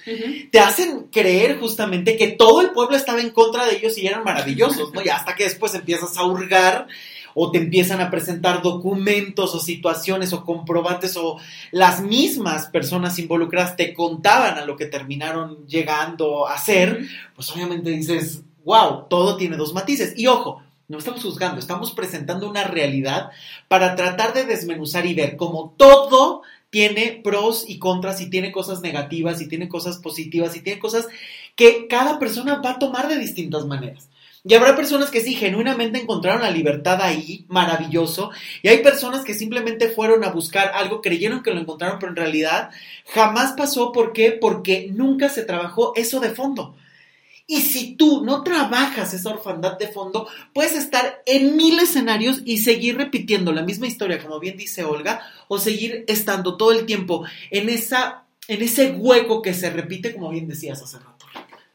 te hacen creer justamente que todo el pueblo estaba en contra de ellos y eran maravillosos, ¿no? Y hasta que después empiezas a hurgar o te empiezan a presentar documentos o situaciones o comprobantes o las mismas personas involucradas te contaban a lo que terminaron llegando a hacer, pues obviamente dices, wow, todo tiene dos matices. Y ojo, no estamos juzgando, estamos presentando una realidad para tratar de desmenuzar y ver cómo todo tiene pros y contras y tiene cosas negativas y tiene cosas positivas y tiene cosas que cada persona va a tomar de distintas maneras. Y habrá personas que sí, genuinamente encontraron la libertad ahí, maravilloso, y hay personas que simplemente fueron a buscar algo, creyeron que lo encontraron, pero en realidad jamás pasó. ¿Por qué? Porque nunca se trabajó eso de fondo. Y si tú no trabajas esa orfandad de fondo, puedes estar en mil escenarios y seguir repitiendo la misma historia, como bien dice Olga, o seguir estando todo el tiempo en, esa, en ese hueco que se repite, como bien decías hace rato.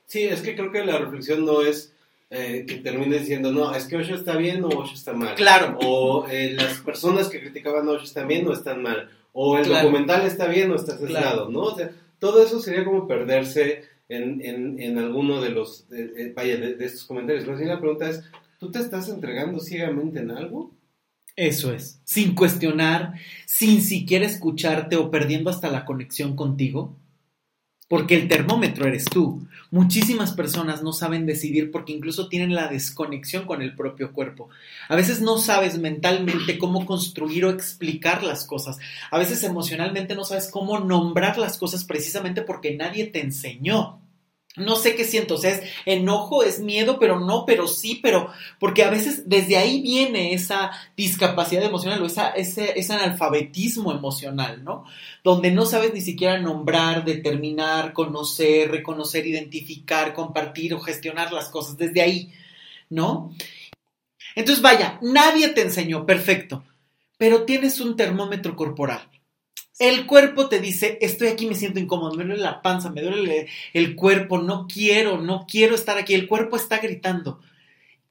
Sí, es que creo que la reflexión no es eh, que termine diciendo, no, es que Osho está bien o Osho está mal. Claro. O eh, las personas que criticaban a Osho están bien o están mal. O el Claro. documental está bien o está sesgado, Claro. ¿no? O sea, todo eso sería como perderse en, en, en alguno de los, eh, vaya, de, de estos comentarios. La pregunta es, ¿tú te estás entregando ciegamente en algo? Eso es, sin cuestionar, sin siquiera escucharte o perdiendo hasta la conexión contigo. Porque el termómetro eres tú. Muchísimas personas no saben decidir porque incluso tienen la desconexión con el propio cuerpo. A veces no sabes mentalmente cómo construir o explicar las cosas. A veces emocionalmente no sabes cómo nombrar las cosas precisamente porque nadie te enseñó. No sé qué siento, o sea, es enojo, es miedo, pero no, pero sí, pero porque a veces desde ahí viene esa discapacidad emocional o esa, ese, ese analfabetismo emocional, ¿no? Donde no sabes ni siquiera nombrar, determinar, conocer, reconocer, identificar, compartir o gestionar las cosas desde ahí, ¿no? Entonces, vaya, nadie te enseñó, perfecto, pero tienes un termómetro corporal. El cuerpo te dice, estoy aquí, me siento incómodo, me duele la panza, me duele el cuerpo, no quiero, no quiero estar aquí, el cuerpo está gritando.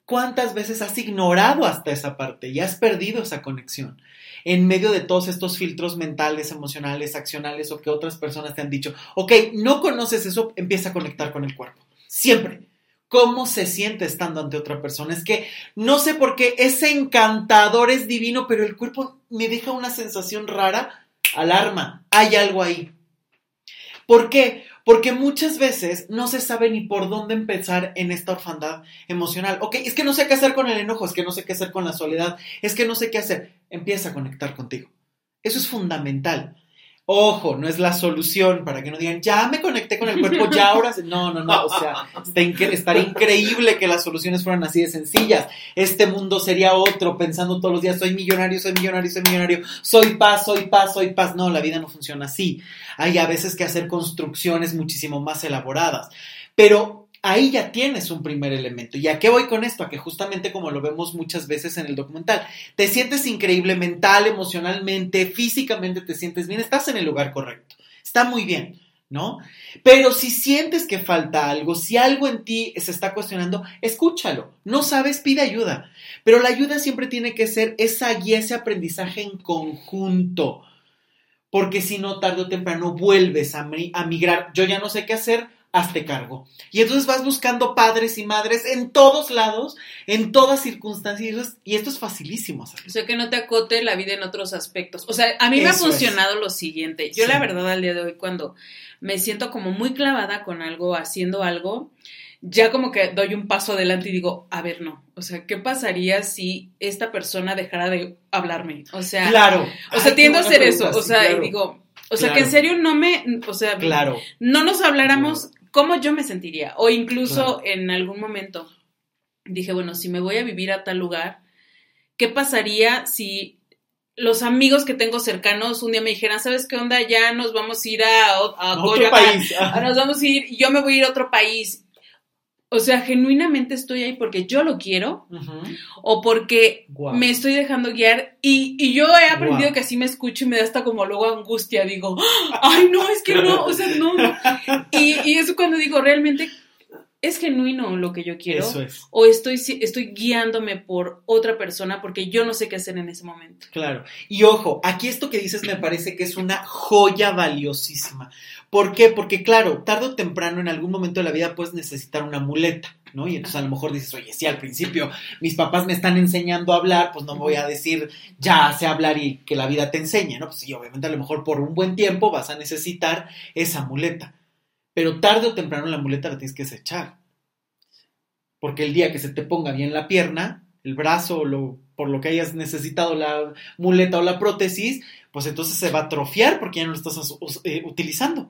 ¿Cuántas veces has ignorado hasta esa parte y has perdido esa conexión? En medio de todos estos filtros mentales, emocionales, accionales o que otras personas te han dicho, ok, no conoces eso, empieza a conectar con el cuerpo. Siempre. ¿Cómo se siente estando ante otra persona? Es que no sé por qué ese encantador es divino, pero el cuerpo me deja una sensación rara. Alarma, hay algo ahí. ¿Por qué? Porque muchas veces no se sabe ni por dónde empezar en esta orfandad emocional. Ok, es que no sé qué hacer con el enojo, es que no sé qué hacer con la soledad, es que no sé qué hacer. Empieza a conectar contigo. Eso es fundamental. Ojo, no es la solución para que no digan, ya me conecté con el cuerpo, ya ahora. se-". No, no, no. O sea, está estaría increíble que las soluciones fueran así de sencillas. Este mundo sería otro, pensando todos los días, soy millonario, soy millonario, soy millonario, soy paz, soy paz, soy paz. No, la vida no funciona así. Hay a veces que hacer construcciones muchísimo más elaboradas. Pero ahí ya tienes un primer elemento. ¿Y a qué voy con esto? A que justamente como lo vemos muchas veces en el documental, te sientes increíble mental, emocionalmente, físicamente te sientes bien, estás en el lugar correcto. Está muy bien, ¿no? Pero si sientes que falta algo, si algo en ti se está cuestionando, escúchalo. No sabes, pide ayuda. Pero la ayuda siempre tiene que ser esa guía, ese aprendizaje en conjunto. Porque si no, tarde o temprano vuelves a, a migrar. Yo ya no sé qué hacer, hazte cargo. Y entonces vas buscando padres y madres en todos lados, en todas circunstancias. y esto es facilísimo hacerlo. O sea, que no te acote la vida en otros aspectos. O sea, a mí me ha es. funcionado lo siguiente. Yo Sí. la verdad al día de hoy cuando me siento como muy clavada con algo, haciendo algo, ya como que doy un paso adelante y digo, a ver, no. O sea, ¿qué pasaría si esta persona dejara de hablarme? O sea, Claro. o sea, Ay, tiendo a hacer eso. O sea, claro. y digo, o sea, Claro. que en serio no me, o sea, Claro. no nos habláramos cómo yo me sentiría. O incluso Claro. en algún momento dije, bueno, si me voy a vivir a tal lugar, ¿qué pasaría si los amigos que tengo cercanos un día me dijeran, ¿sabes qué onda? Ya nos vamos a ir a, o- a Otro Coyoacán, país. ah, nos vamos a ir, yo me voy a ir a otro país. O sea, genuinamente estoy ahí porque yo lo quiero o porque me estoy dejando guiar y, y yo he aprendido Wow. que así me escucho y me da hasta como luego angustia, digo, <gasps> ay no, es que no, o sea, no. no". <laughs> Y, y eso cuando digo, realmente es genuino lo que yo quiero Eso es. o estoy, estoy guiándome por otra persona porque yo no sé qué hacer en ese momento. Claro. Y ojo, aquí esto que dices me parece que es una joya valiosísima. ¿Por qué? Porque claro, tarde o temprano en algún momento de la vida puedes necesitar una muleta, ¿no? Y entonces a lo mejor dices, oye, sí, al principio mis papás me están enseñando a hablar, pues no voy a decir, ya sé hablar y que la vida te enseñe, ¿no? Pues sí, obviamente a lo mejor por un buen tiempo vas a necesitar esa muleta. Pero tarde o temprano la muleta la tienes que desechar. Porque el día que se te ponga bien la pierna, el brazo, o por lo que hayas necesitado la muleta o la prótesis, pues entonces se va a atrofiar porque ya no lo estás eh, utilizando.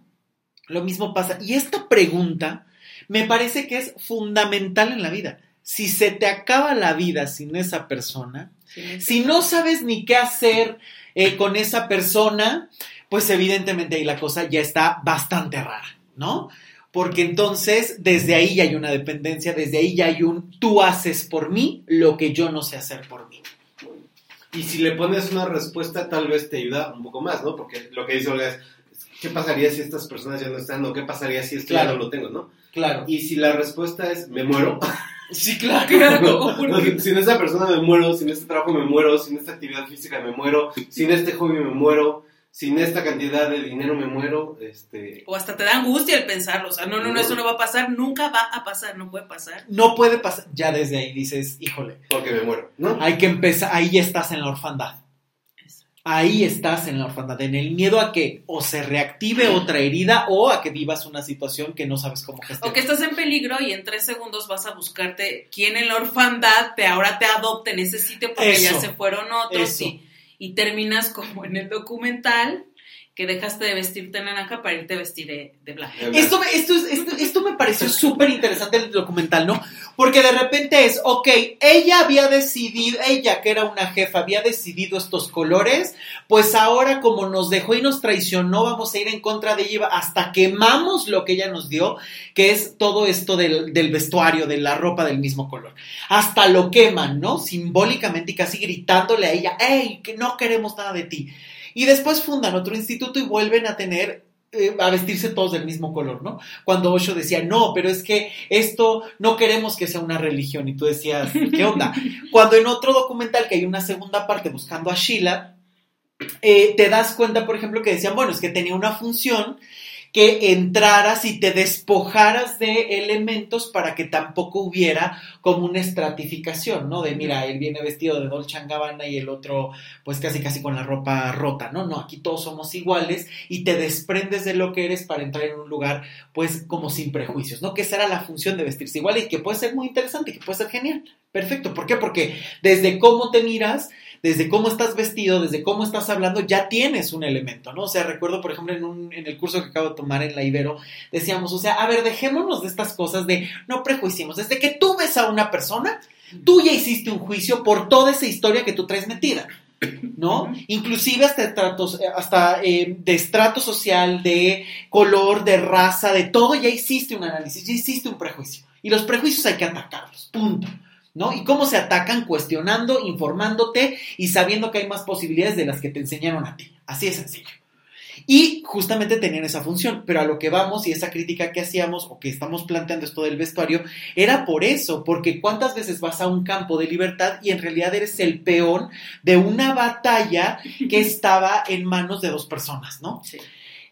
Lo mismo pasa. Y esta pregunta me parece que es fundamental en la vida. Si se te acaba la vida sin esa persona, si no sabes ni qué hacer eh, con esa persona, pues evidentemente ahí la cosa ya está bastante rara, ¿no? Porque entonces desde ahí ya hay una dependencia, desde ahí ya hay un tú haces por mí lo que yo no sé hacer por mí. Y si le pones una respuesta, tal vez te ayuda un poco más, ¿no? Porque lo que dice Olga es, ¿qué pasaría si estas personas ya no están? ¿O qué pasaría si esto Claro. ya no lo tengo, no? Claro. Y si la respuesta es, me muero, <laughs> Sí, claro. <laughs> Claro, porque- sin esa persona me muero, sin este trabajo me muero, sin esta actividad física me muero, sin este hobby me muero, sin esta cantidad de dinero me muero, este... O hasta te da angustia el pensarlo, o sea, no, no, no, eso no va a pasar, nunca va a pasar, no puede pasar. No puede pasar. Ya desde ahí dices, híjole, Porque me muero, ¿no? hay que empezar, ahí ya estás en la orfandad. Ahí estás en la orfandad, en el miedo a que o se reactive otra herida o a que vivas una situación que no sabes cómo gestionar. O que estás en peligro y en tres segundos vas a buscarte quién en la orfandad te ahora te adopte, necesite porque ya se fueron otros y terminas como en el documental que dejaste de vestirte de naranja para irte a vestir de, de blanco. Esto, me- esto, es- esto, esto me pareció súper interesante el documental, ¿no? Porque de repente es, ok, ella había decidido, ella que era una jefa, había decidido estos colores, pues ahora como nos dejó y nos traicionó, vamos a ir en contra de ella hasta quemamos lo que ella nos dio, que es todo esto del, del vestuario, de la ropa del mismo color. Hasta lo queman, ¿no? Simbólicamente y casi gritándole a ella, hey, que no queremos nada de ti. Y después fundan otro instituto y vuelven a tener eh, a vestirse todos del mismo color, ¿no? Cuando Osho decía, no, pero es que esto no queremos que sea una religión. Y tú decías, ¿qué onda? <laughs> Cuando en otro documental, que hay una segunda parte buscando a Sheila, eh, te das cuenta, por ejemplo, que decían, bueno, es que tenía una función que entraras y te despojaras de elementos para que tampoco hubiera como una estratificación, ¿no? De mira, él viene vestido de Dolce Gabbana y el otro pues casi casi con la ropa rota, ¿no? No, aquí todos somos iguales y te desprendes de lo que eres para entrar en un lugar pues como sin prejuicios, ¿no? Que esa era la función de vestirse igual y que puede ser muy interesante, que puede ser genial. Perfecto, ¿por qué? Porque desde cómo te miras, desde cómo estás vestido, desde cómo estás hablando, ya tienes un elemento, ¿no? O sea, recuerdo, por ejemplo, en, un, en el curso que acabo de tomar en la Ibero, decíamos, o sea, a ver, dejémonos de estas cosas de no prejuiciemos. Desde que tú ves a una persona, tú ya hiciste un juicio por toda esa historia que tú traes metida. ¿no? Inclusive hasta, estratos, hasta eh, de estrato social, de color, de raza, de todo, ya hiciste un análisis, ya hiciste un prejuicio. Y los prejuicios hay que atacarlos, punto. ¿No? ¿Y cómo se atacan? Cuestionando, informándote y sabiendo que hay más posibilidades de las que te enseñaron a ti. Así de sencillo. Y justamente tenían esa función, pero a lo que vamos y esa crítica que hacíamos o que estamos planteando esto del vestuario, era por eso, porque cuántas veces vas a un campo de libertad y en realidad eres el peón de una batalla que <laughs> estaba en manos de dos personas, ¿no? Sí.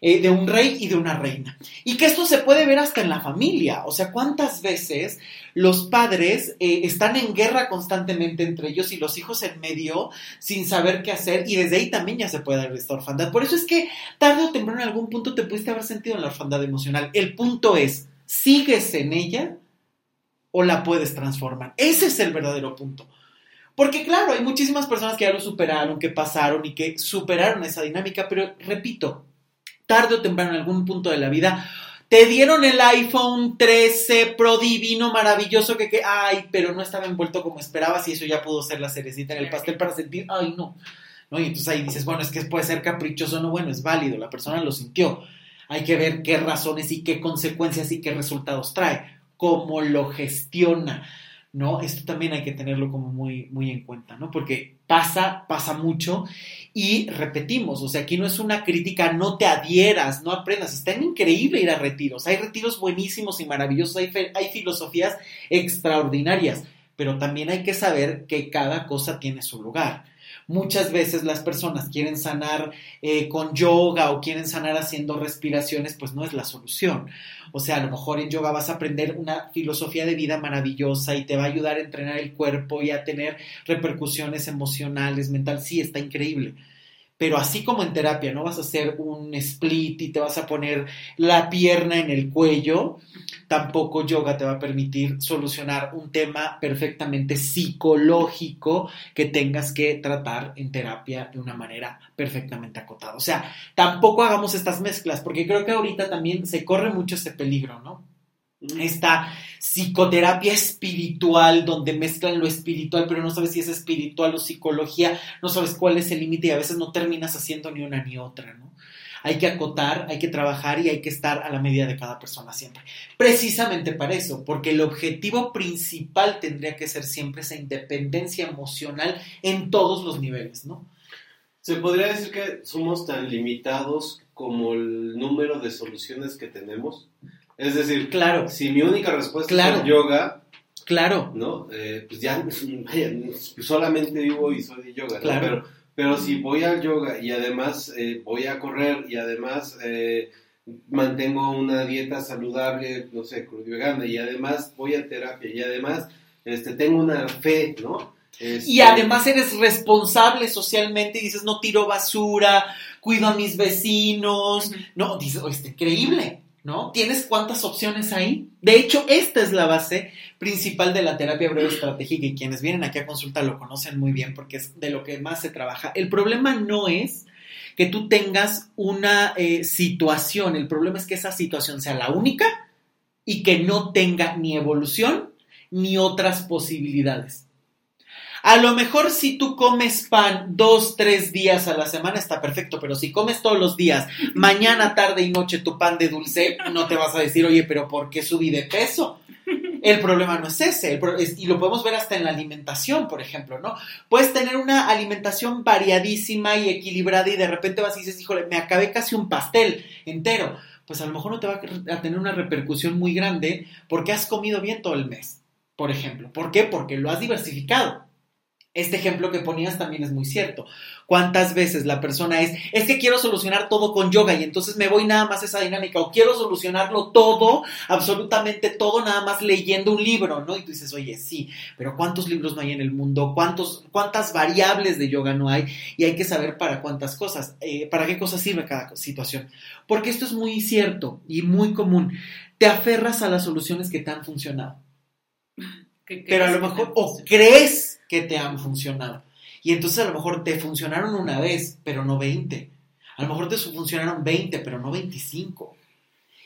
Eh, de un rey y de una reina. Y que esto se puede ver hasta en la familia. O sea, ¿cuántas veces los padres eh, están en guerra constantemente entre ellos y los hijos en medio sin saber qué hacer? Y desde ahí también ya se puede dar esta orfandad. Por eso es que tarde o temprano en algún punto te pudiste haber sentido en la orfandad emocional. El punto es, ¿sigues en ella o la puedes transformar? Ese es el verdadero punto. Porque claro, hay muchísimas personas que ya lo superaron, que pasaron y que superaron esa dinámica, pero repito, tarde o temprano en algún punto de la vida, te dieron el iPhone 13 Pro divino, maravilloso, que, que, ay, pero no estaba envuelto como esperabas y eso ya pudo ser la cerecita en el pastel para sentir, ay, no. ¿No? Y entonces ahí dices, bueno, es que puede ser caprichoso, no, bueno, es válido, la persona lo sintió. Hay que ver qué razones y qué consecuencias y qué resultados trae, cómo lo gestiona. ¿no? Esto también hay que tenerlo como muy, muy en cuenta, ¿no? Porque pasa, pasa mucho y repetimos, o sea, aquí no es una crítica, no te adhieras, no aprendas, está increíble ir a retiros, hay retiros buenísimos y maravillosos, hay, hay filosofías extraordinarias, pero también hay que saber que cada cosa tiene su lugar. Muchas veces las personas quieren sanar eh, con yoga o quieren sanar haciendo respiraciones, pues no es la solución. O sea, a lo mejor en yoga vas a aprender una filosofía de vida maravillosa y te va a ayudar a entrenar el cuerpo y a tener repercusiones emocionales, mentales. Sí, está increíble pero así como en terapia, no vas a hacer un split y te vas a poner la pierna en el cuello, tampoco yoga te va a permitir solucionar un tema perfectamente psicológico que tengas que tratar en terapia de una manera perfectamente acotada. O sea, tampoco hagamos estas mezclas, porque creo que ahorita también se corre mucho ese peligro, ¿no? Esta psicoterapia espiritual donde mezclan lo espiritual, pero no sabes si es espiritual o psicología, no sabes cuál es el límite y a veces no terminas haciendo ni una ni otra, ¿no? Hay que acotar, hay que trabajar y hay que estar a la medida de cada persona siempre. Precisamente para eso, porque el objetivo principal tendría que ser siempre esa independencia emocional en todos los niveles, ¿no? Se podría decir que somos tan limitados como el número de soluciones que tenemos. Es decir, claro. si mi única respuesta Claro. es el yoga, Claro, ¿no? Eh, pues ya <laughs> vaya, solamente vivo y soy de yoga, ¿no? Claro. Pero, pero si voy al yoga y además eh, voy a correr y además eh, mantengo una dieta saludable, no sé, vegana, y además voy a terapia y además este, tengo una fe, ¿no? Este, Y además eres responsable socialmente y dices, no tiro basura, cuido a mis vecinos. No, dices, "Oh, increíble, ¿no? ¿Tienes cuántas opciones ahí? De hecho, esta es la base principal de la terapia breve estratégica y quienes vienen aquí a consulta lo conocen muy bien porque es de lo que más se trabaja. El problema no es que tú tengas una eh, situación, el problema es que esa situación sea la única y que no tenga ni evolución ni otras posibilidades. A lo mejor si tú comes pan dos, tres días a la semana está perfecto, pero si comes todos los días, mañana, tarde y noche tu pan de dulce, no te vas a decir, oye, pero ¿por qué subí de peso? El problema no es ese, y lo podemos ver hasta en la alimentación, por ejemplo, ¿no? Puedes tener una alimentación variadísima y equilibrada y de repente vas y dices, híjole, me acabé casi un pastel entero. Pues a lo mejor no te va a tener una repercusión muy grande porque has comido bien todo el mes, por ejemplo. ¿Por qué? Porque lo has diversificado. Este ejemplo que ponías también es muy cierto. ¿Cuántas veces la persona es, es que quiero solucionar todo con yoga y entonces me voy nada más a esa dinámica o quiero solucionarlo todo, absolutamente todo, nada más leyendo un libro, ¿no? Y tú dices, oye, sí, pero ¿cuántos libros no hay en el mundo? ¿Cuántos, ¿Cuántas variables de yoga no hay? Y hay que saber para cuántas cosas, eh, para qué cosas sirve cada situación. Porque esto es muy cierto y muy común. Te aferras a las soluciones que te han funcionado pero a lo mejor, o crees que te han funcionado. Y entonces a lo mejor te funcionaron una vez, pero no 20. A lo mejor te funcionaron 20, pero no 25.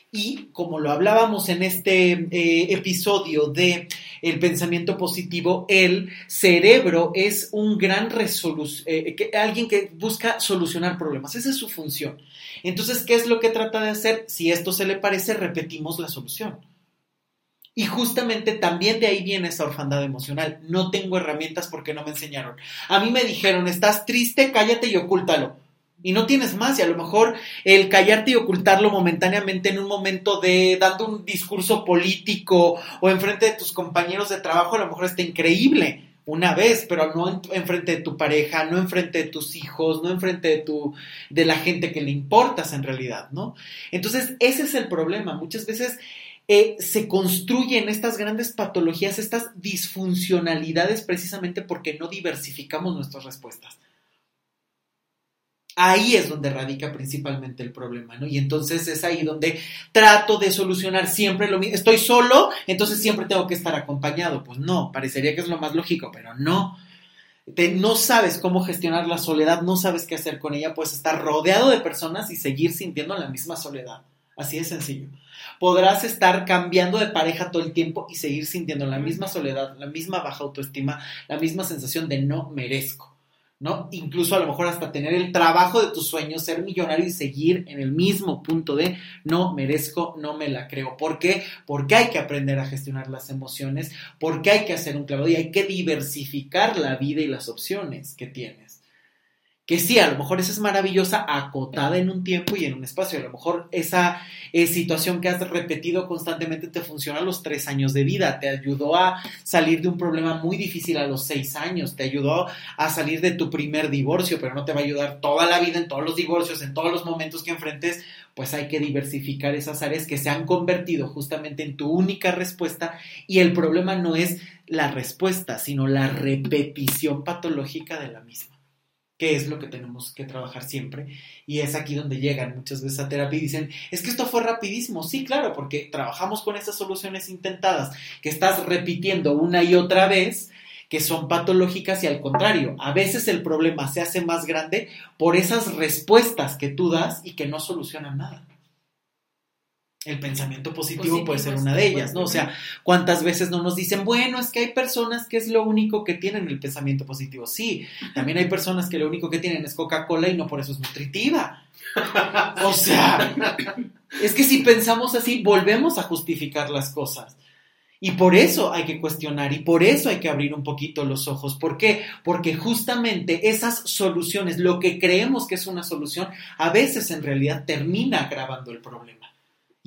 Y como lo hablábamos en este eh, episodio de el pensamiento positivo, el cerebro es un gran eh, alguien que busca solucionar problemas. Esa es su función. Entonces, ¿qué es lo que trata de hacer? Si esto se le parece, repetimos la solución. Y justamente también de ahí viene esa orfandad emocional. No tengo herramientas porque no me enseñaron. A mí me dijeron, estás triste, cállate y ocúltalo y no tienes más y a lo mejor el callarte y ocultarlo momentáneamente en un momento de dando un discurso político o enfrente de tus compañeros de trabajo a lo mejor está increíble una vez, pero no enfrente de tu pareja, no enfrente de tus hijos, no enfrente de tu de la gente que le importas en realidad, ¿no? Entonces, ese es el problema. Muchas veces eh, se construyen estas grandes patologías, estas disfuncionalidades precisamente porque no diversificamos nuestras respuestas. Ahí es donde radica principalmente el problema, ¿no? Y entonces es ahí donde trato de solucionar siempre lo mismo. Estoy solo, entonces siempre tengo que estar acompañado. Pues no, parecería que es lo más lógico, pero no. no sabes cómo gestionar la soledad, no sabes qué hacer con ella, puedes estar rodeado de personas y seguir sintiendo la misma soledad. Así de sencillo. Podrás estar cambiando de pareja todo el tiempo y seguir sintiendo la misma soledad, la misma baja autoestima, la misma sensación de no merezco. ¿no? Incluso a lo mejor hasta tener el trabajo de tus sueños, ser millonario y seguir en el mismo punto de no merezco, no me la creo. ¿Por qué? Porque hay que aprender a gestionar las emociones, porque hay que hacer un clavado y hay que diversificar la vida y las opciones que tienes que sí, a lo mejor esa es maravillosa, acotada en un tiempo y en un espacio. A lo mejor esa eh, situación que has repetido constantemente te funciona a los tres años de vida, te ayudó a salir de un problema muy difícil a los seis años, te ayudó a salir de tu primer divorcio, pero no te va a ayudar toda la vida en todos los divorcios, en todos los momentos que enfrentes, pues hay que diversificar esas áreas que se han convertido justamente en tu única respuesta. Y el problema no es la respuesta, sino la repetición patológica de la misma que es lo que tenemos que trabajar siempre. Y es aquí donde llegan muchas veces a terapia y dicen, es que esto fue rapidísimo. Sí, claro, porque trabajamos con esas soluciones intentadas que estás repitiendo una y otra vez que son patológicas y al contrario, a veces el problema se hace más grande por esas respuestas que tú das y que no solucionan nada el pensamiento positivo, puede ser una de ellas, ¿no? O sea, ¿cuántas veces no nos dicen, bueno, es que hay personas que es lo único que tienen el pensamiento positivo? Sí, también hay personas que lo único que tienen es Coca-Cola y no por eso es nutritiva. O sea, es que si pensamos así, volvemos a justificar las cosas. Y por eso hay que cuestionar y por eso hay que abrir un poquito los ojos. ¿Por qué? Porque justamente esas soluciones, lo que creemos que es una solución, a veces en realidad termina agravando el problema.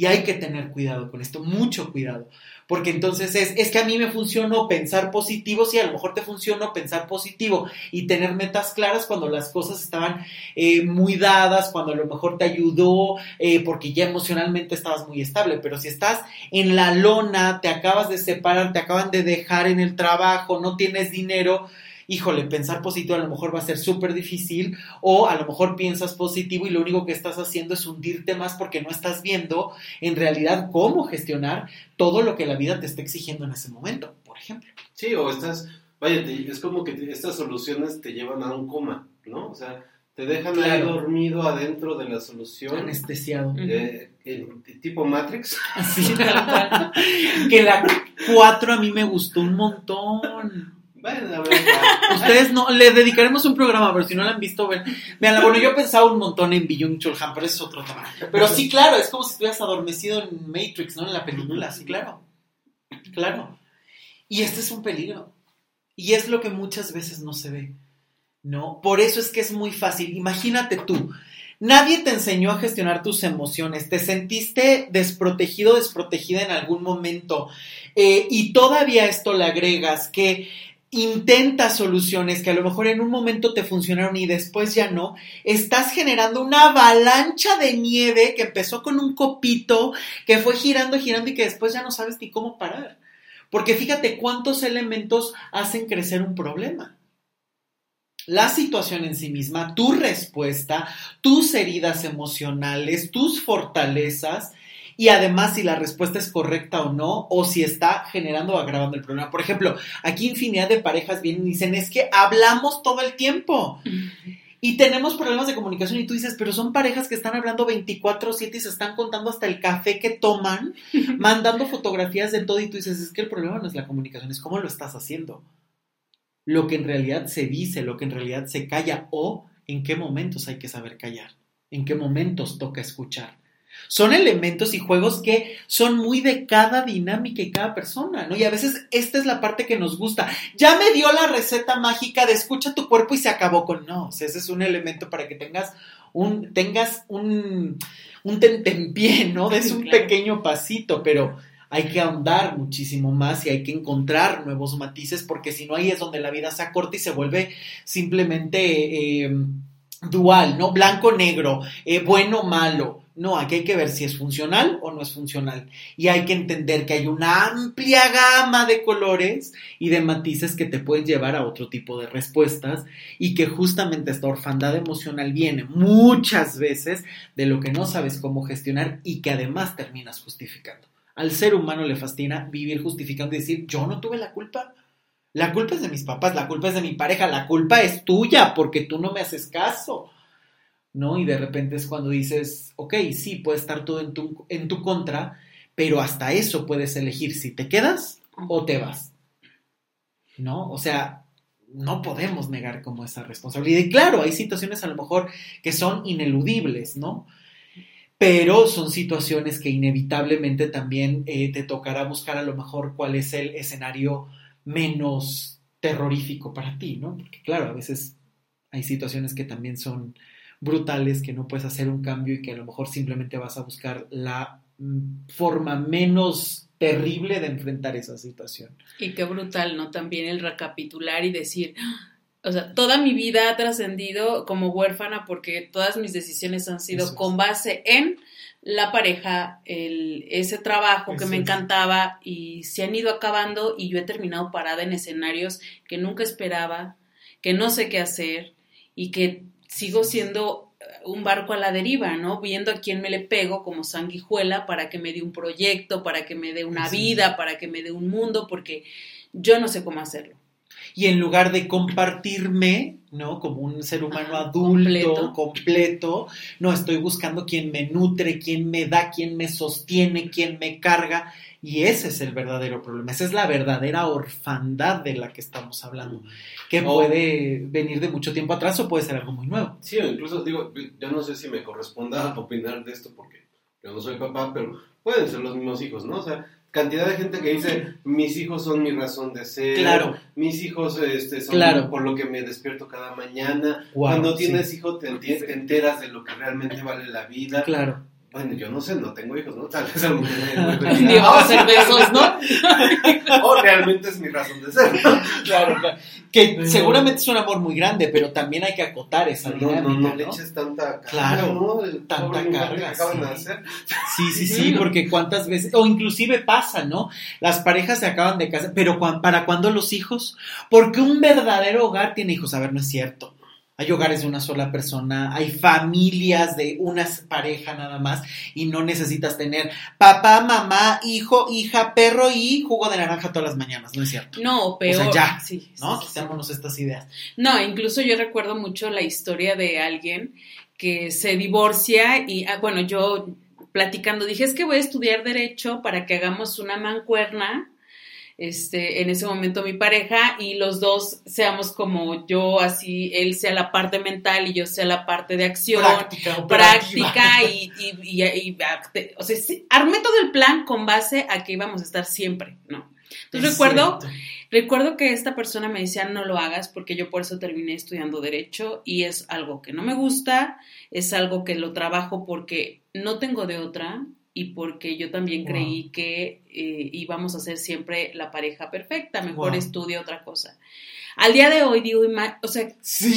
Y hay que tener cuidado con esto, mucho cuidado. Porque entonces es, es que a mí me funcionó pensar positivo, sí, a lo mejor te funcionó pensar positivo y tener metas claras cuando las cosas estaban eh, muy dadas, cuando a lo mejor te ayudó, eh, porque ya emocionalmente estabas muy estable. Pero si estás en la lona, te acabas de separar, te acaban de dejar en el trabajo, no tienes dinero, híjole, pensar positivo a lo mejor va a ser súper difícil o a lo mejor piensas positivo y lo único que estás haciendo es hundirte más porque no estás viendo en realidad cómo gestionar todo lo que la vida te está exigiendo en ese momento, por ejemplo. Sí, o estás, vaya, es como que estas soluciones te llevan a un coma, ¿no? O sea, te dejan ahí dormido adentro de la solución. Anestesiado. Eh, tipo Matrix. <laughs> Así, que la 4 a mí me gustó un montón. <laughs> Ustedes no, le dedicaremos un programa, pero si no la han visto, ven. Vean, bueno, yo pensaba un montón en Byung Chul Han, pero eso es otro tema. Pero sí, claro, es como si estuvieras adormecido en Matrix, ¿no? En la película, sí, claro. Claro. Y este es un peligro. Y es lo que muchas veces no se ve, ¿no? Por eso es que es muy fácil. Imagínate tú, Nadie te enseñó a gestionar tus emociones, te sentiste desprotegido, desprotegida en algún momento eh, y todavía esto le agregas que intenta soluciones que a lo mejor en un momento te funcionaron y después ya no, estás generando una avalancha de nieve que empezó con un copito, que fue girando, girando y que después ya no sabes ni cómo parar. Porque fíjate cuántos elementos hacen crecer un problema. La situación en sí misma, tu respuesta, tus heridas emocionales, tus fortalezas y además si la respuesta es correcta o no, o si está generando o agravando el problema. Por ejemplo, aquí infinidad de parejas vienen y dicen, es que hablamos todo el tiempo. Y tenemos problemas de comunicación y tú dices, pero son parejas que están hablando 24/7 y se están contando hasta el café que toman, mandando fotografías de todo y tú dices, es que el problema no es la comunicación, es cómo lo estás haciendo. Lo que en realidad se dice, lo que en realidad se calla o en qué momentos hay que saber callar, en qué momentos toca escuchar. Son elementos y juegos que son muy de cada dinámica y cada persona, ¿no? Y a veces esta es la parte que nos gusta. Ya me dio la receta mágica de escucha tu cuerpo y se acabó con no. O sea, ese es un elemento para que tengas un, tengas un, un tentempié, ¿no? Es un pequeño pasito, pero hay que ahondar muchísimo más y hay que encontrar nuevos matices porque si no ahí es donde la vida se acorta y se vuelve simplemente eh, dual, ¿no? Blanco-negro, eh, bueno-malo. No, aquí hay que ver si es funcional o no es funcional. Y hay que entender que hay una amplia gama de colores y de matices que te pueden llevar a otro tipo de respuestas y que justamente esta orfandad emocional viene muchas veces de lo que no sabes cómo gestionar y que además terminas justificando. Al ser humano le fascina vivir justificando y decir, yo no tuve la culpa. La culpa es de mis papás, la culpa es de mi pareja, la culpa es tuya porque tú no me haces caso. ¿No? Y de repente es cuando dices, ok, sí, puede estar todo en tu, en tu contra, pero hasta eso puedes elegir si te quedas o te vas, ¿no? O sea, no podemos negar como esa responsabilidad. Y claro, hay situaciones a lo mejor que son ineludibles, ¿no? Pero son situaciones que inevitablemente también eh, te tocará buscar a lo mejor cuál es el escenario menos terrorífico para ti, ¿no? Porque claro, a veces hay situaciones que también son brutales, que no puedes hacer un cambio y que a lo mejor simplemente vas a buscar la mm, forma menos terrible de enfrentar esa situación. Y qué brutal, ¿no? También el recapitular y decir, ah", o sea, toda mi vida ha trascendido como huérfana porque todas mis decisiones han sido con base en la pareja, el, ese trabajo que me encantaba y se han ido acabando y yo he terminado parada en escenarios que nunca esperaba, que no sé qué hacer y que sigo siendo eh, un barco a la deriva, ¿no? Viendo a quién me le pego como sanguijuela para que me dé un proyecto, para que me dé una vida, para que me dé un mundo, porque yo no sé cómo hacerlo. Y en lugar de compartirme, ¿no? Como un ser humano adulto, completo. no, estoy buscando quién me nutre, quién me da, quién me sostiene, quién me carga. Y ese es el verdadero problema, esa es la verdadera orfandad de la que estamos hablando, que puede venir de mucho tiempo atrás o puede ser algo muy nuevo. Sí, o incluso digo, yo no sé si me corresponda opinar de esto porque yo no soy papá, pero pueden ser los mismos hijos, ¿no? O sea, cantidad de gente que dice, mis hijos son mi razón de ser, claro. mis hijos este, son por lo que me despierto cada mañana. Cuando tienes hijo te, te, enteras de lo que realmente vale la vida. Claro. Bueno, yo no sé, no tengo hijos, ¿no? Tal vez algún día <laughs> vamos a hacer besos, ¿no? <laughs> o realmente es mi razón de ser. Claro, claro. Que seguramente es un amor muy grande, pero también hay que acotar esa dinámica, no, no, le eches tanta carga, Claro, ¿no? tanta carga. de hacer. Sí, sí, sí, porque cuántas veces, o inclusive pasa, ¿no? Las parejas se acaban de casar, pero ¿para cuándo los hijos? Porque un verdadero hogar tiene hijos. A ver, no es cierto hay hogares de una sola persona, hay familias de una pareja nada más y no necesitas tener papá, mamá, hijo, hija, perro y jugo de naranja todas las mañanas, ¿no es cierto? No, peor. O sea, ya, sí, ¿no? Quitémonos estas ideas. No, incluso yo recuerdo mucho la historia de alguien que se divorcia y, ah, bueno, yo platicando dije, es que voy a estudiar derecho para que hagamos una mancuerna este, en ese momento mi pareja y los dos seamos como yo, así, él sea la parte mental y yo sea la parte de acción, práctica, práctica y, y, y, o sea, armé todo el plan con base a que íbamos a estar siempre, ¿no? Entonces recuerdo, recuerdo que esta persona me decía no lo hagas porque yo por eso terminé estudiando derecho y es algo que no me gusta, es algo que lo trabajo porque no tengo de otra, y porque yo también creí que eh, íbamos a ser siempre la pareja perfecta, mejor estudia otra cosa. Al día de hoy digo, o sea,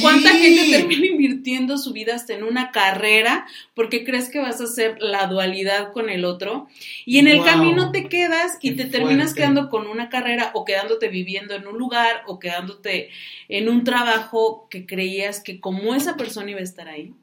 ¿cuánta gente termina invirtiendo su vida hasta en una carrera porque crees que vas a hacer la dualidad con el otro? Y en el camino te quedas y te terminas quedando con una carrera o quedándote viviendo en un lugar o quedándote en un trabajo que creías que como esa persona iba a estar ahí,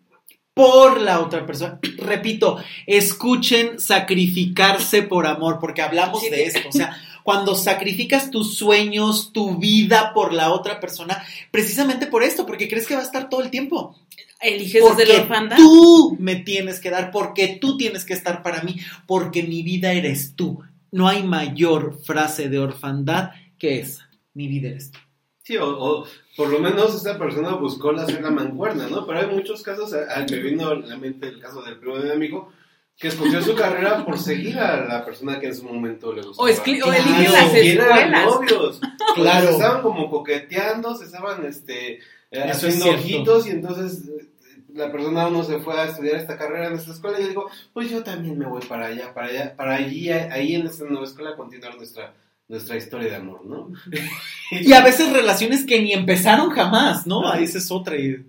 por la otra persona. <clears throat> Repito, escuchen sacrificarse por amor, porque hablamos de esto. O sea, <laughs> cuando sacrificas tus sueños, tu vida por la otra persona, precisamente por esto, porque crees que va a estar todo el tiempo. Eliges Porque desde la orfandad. tú me tienes que dar, porque tú tienes que estar para mí, porque mi vida eres tú. No hay mayor frase de orfandad que esa. Mi vida eres tú. Sí, o, o por lo menos esta persona buscó la hacer la mancuerna, ¿no? Pero hay muchos casos, a- a- me vino a la mente el caso del primo de mi amigo, que escogió su carrera por seguir a la persona que en su momento le gustaba. O, Claro. eligen las escuelas. novios. <laughs> Claro. Se estaban como coqueteando, se estaban este, eh, Eso haciendo ojitos y entonces eh, la persona uno se fue a estudiar esta carrera en esta escuela y yo digo, pues yo también me voy para allá, para allá, para allí, ahí en esta nueva escuela continuar nuestra, nuestra historia de amor, ¿no? <laughs> Y a veces relaciones que ni empezaron jamás, ¿no? Ahí esa es otra. y-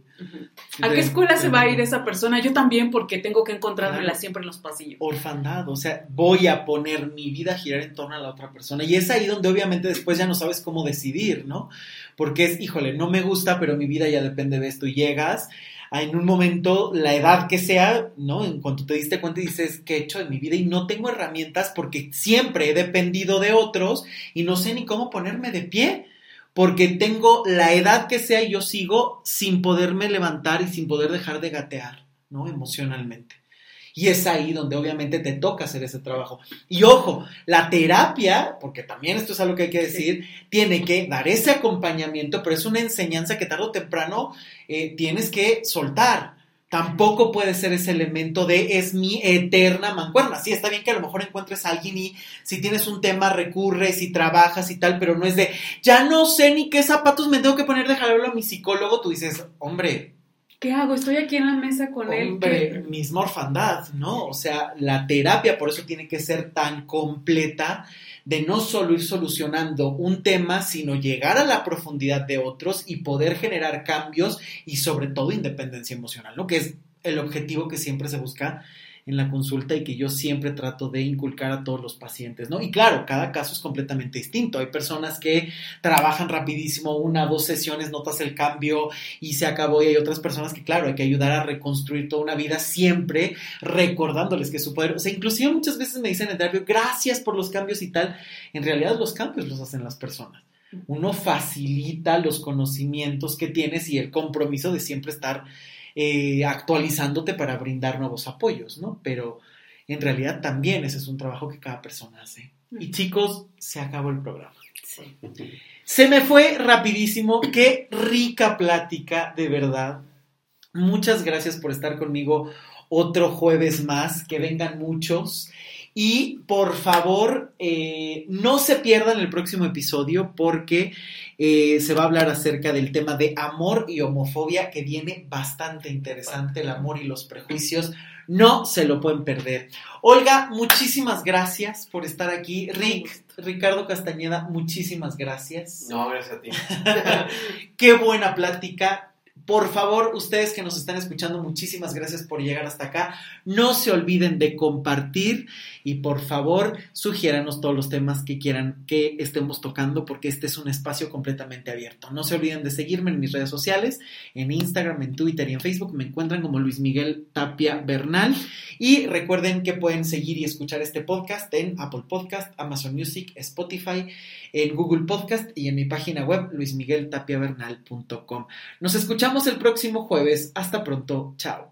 ¿A qué escuela se va a ir esa persona? Yo también, porque tengo que encontrármela Claro. siempre en los pasillos. Orfandad, o sea, voy a poner mi vida a girar en torno a la otra persona. Y es ahí donde obviamente después ya no sabes cómo decidir, ¿no? Porque es, híjole, no me gusta, pero mi vida ya depende de esto. Y llegas en un momento, la edad que sea, ¿no? En cuanto te diste cuenta y dices, ¿qué he hecho de mi vida? Y no tengo herramientas porque siempre he dependido de otros y no sé ni cómo ponerme de pie. Porque tengo la edad que sea y yo sigo sin poderme levantar y sin poder dejar de gatear, ¿no? Emocionalmente. Y es ahí donde obviamente te toca hacer ese trabajo. Y ojo, la terapia, porque también esto es algo que hay que decir, tiene que dar ese acompañamiento, pero es una enseñanza que tarde o temprano eh, tienes que soltar. Tampoco puede ser ese elemento de es mi eterna mancuerna. Sí, está bien que a lo mejor encuentres a alguien y si tienes un tema recurres y trabajas y tal, pero no es de ya no sé ni qué zapatos me tengo que poner, déjalo a mi psicólogo. Tú dices, hombre, ¿Qué hago? Estoy aquí en la mesa con él. Hombre, misma orfandad, ¿no? O sea, la terapia por eso tiene que ser tan completa de no solo ir solucionando un tema, sino llegar a la profundidad de otros y poder generar cambios y sobre todo independencia emocional, ¿no? Que es el objetivo que siempre se busca en la consulta y que yo siempre trato de inculcar a todos los pacientes, ¿no? Y claro, cada caso es completamente distinto. Hay personas que trabajan rapidísimo, una, dos sesiones, notas el cambio y se acabó. Y hay otras personas que, claro, hay que ayudar a reconstruir toda una vida siempre recordándoles que su poder, o sea, inclusive muchas veces me dicen en terapia, gracias por los cambios y tal. En realidad los cambios los hacen las personas. Uno facilita los conocimientos que tienes y el compromiso de siempre estar eh, actualizándote para brindar nuevos apoyos, ¿no? Pero en realidad también ese es un trabajo que cada persona hace. Y chicos, se acabó el programa. Sí. Se me fue rapidísimo. Qué rica plática, de verdad. Muchas gracias por estar conmigo otro jueves más. Que vengan muchos. Y por favor, eh, no se pierdan el próximo episodio porque eh, se va a hablar acerca del tema de amor y homofobia que viene bastante interesante, el amor y los prejuicios. No se lo pueden perder. Olga, muchísimas gracias por estar aquí. Rick, Ricardo Castañeda, muchísimas gracias. No, gracias a ti. <laughs> Qué buena plática. Por favor, ustedes que nos están escuchando, muchísimas gracias por llegar hasta acá. No se olviden de compartir y por favor, sugiéranos todos los temas que quieran que estemos tocando porque este es un espacio completamente abierto. No se olviden de seguirme en mis redes sociales, en Instagram, en Twitter y en Facebook. Me encuentran como Luis Miguel Tapia Bernal. Y recuerden que pueden seguir y escuchar este podcast en Apple Podcast, Amazon Music, Spotify, en Google Podcast y en mi página web luismigueltapiavernal.com. Nos escuchamos el próximo jueves. Hasta pronto. Chao.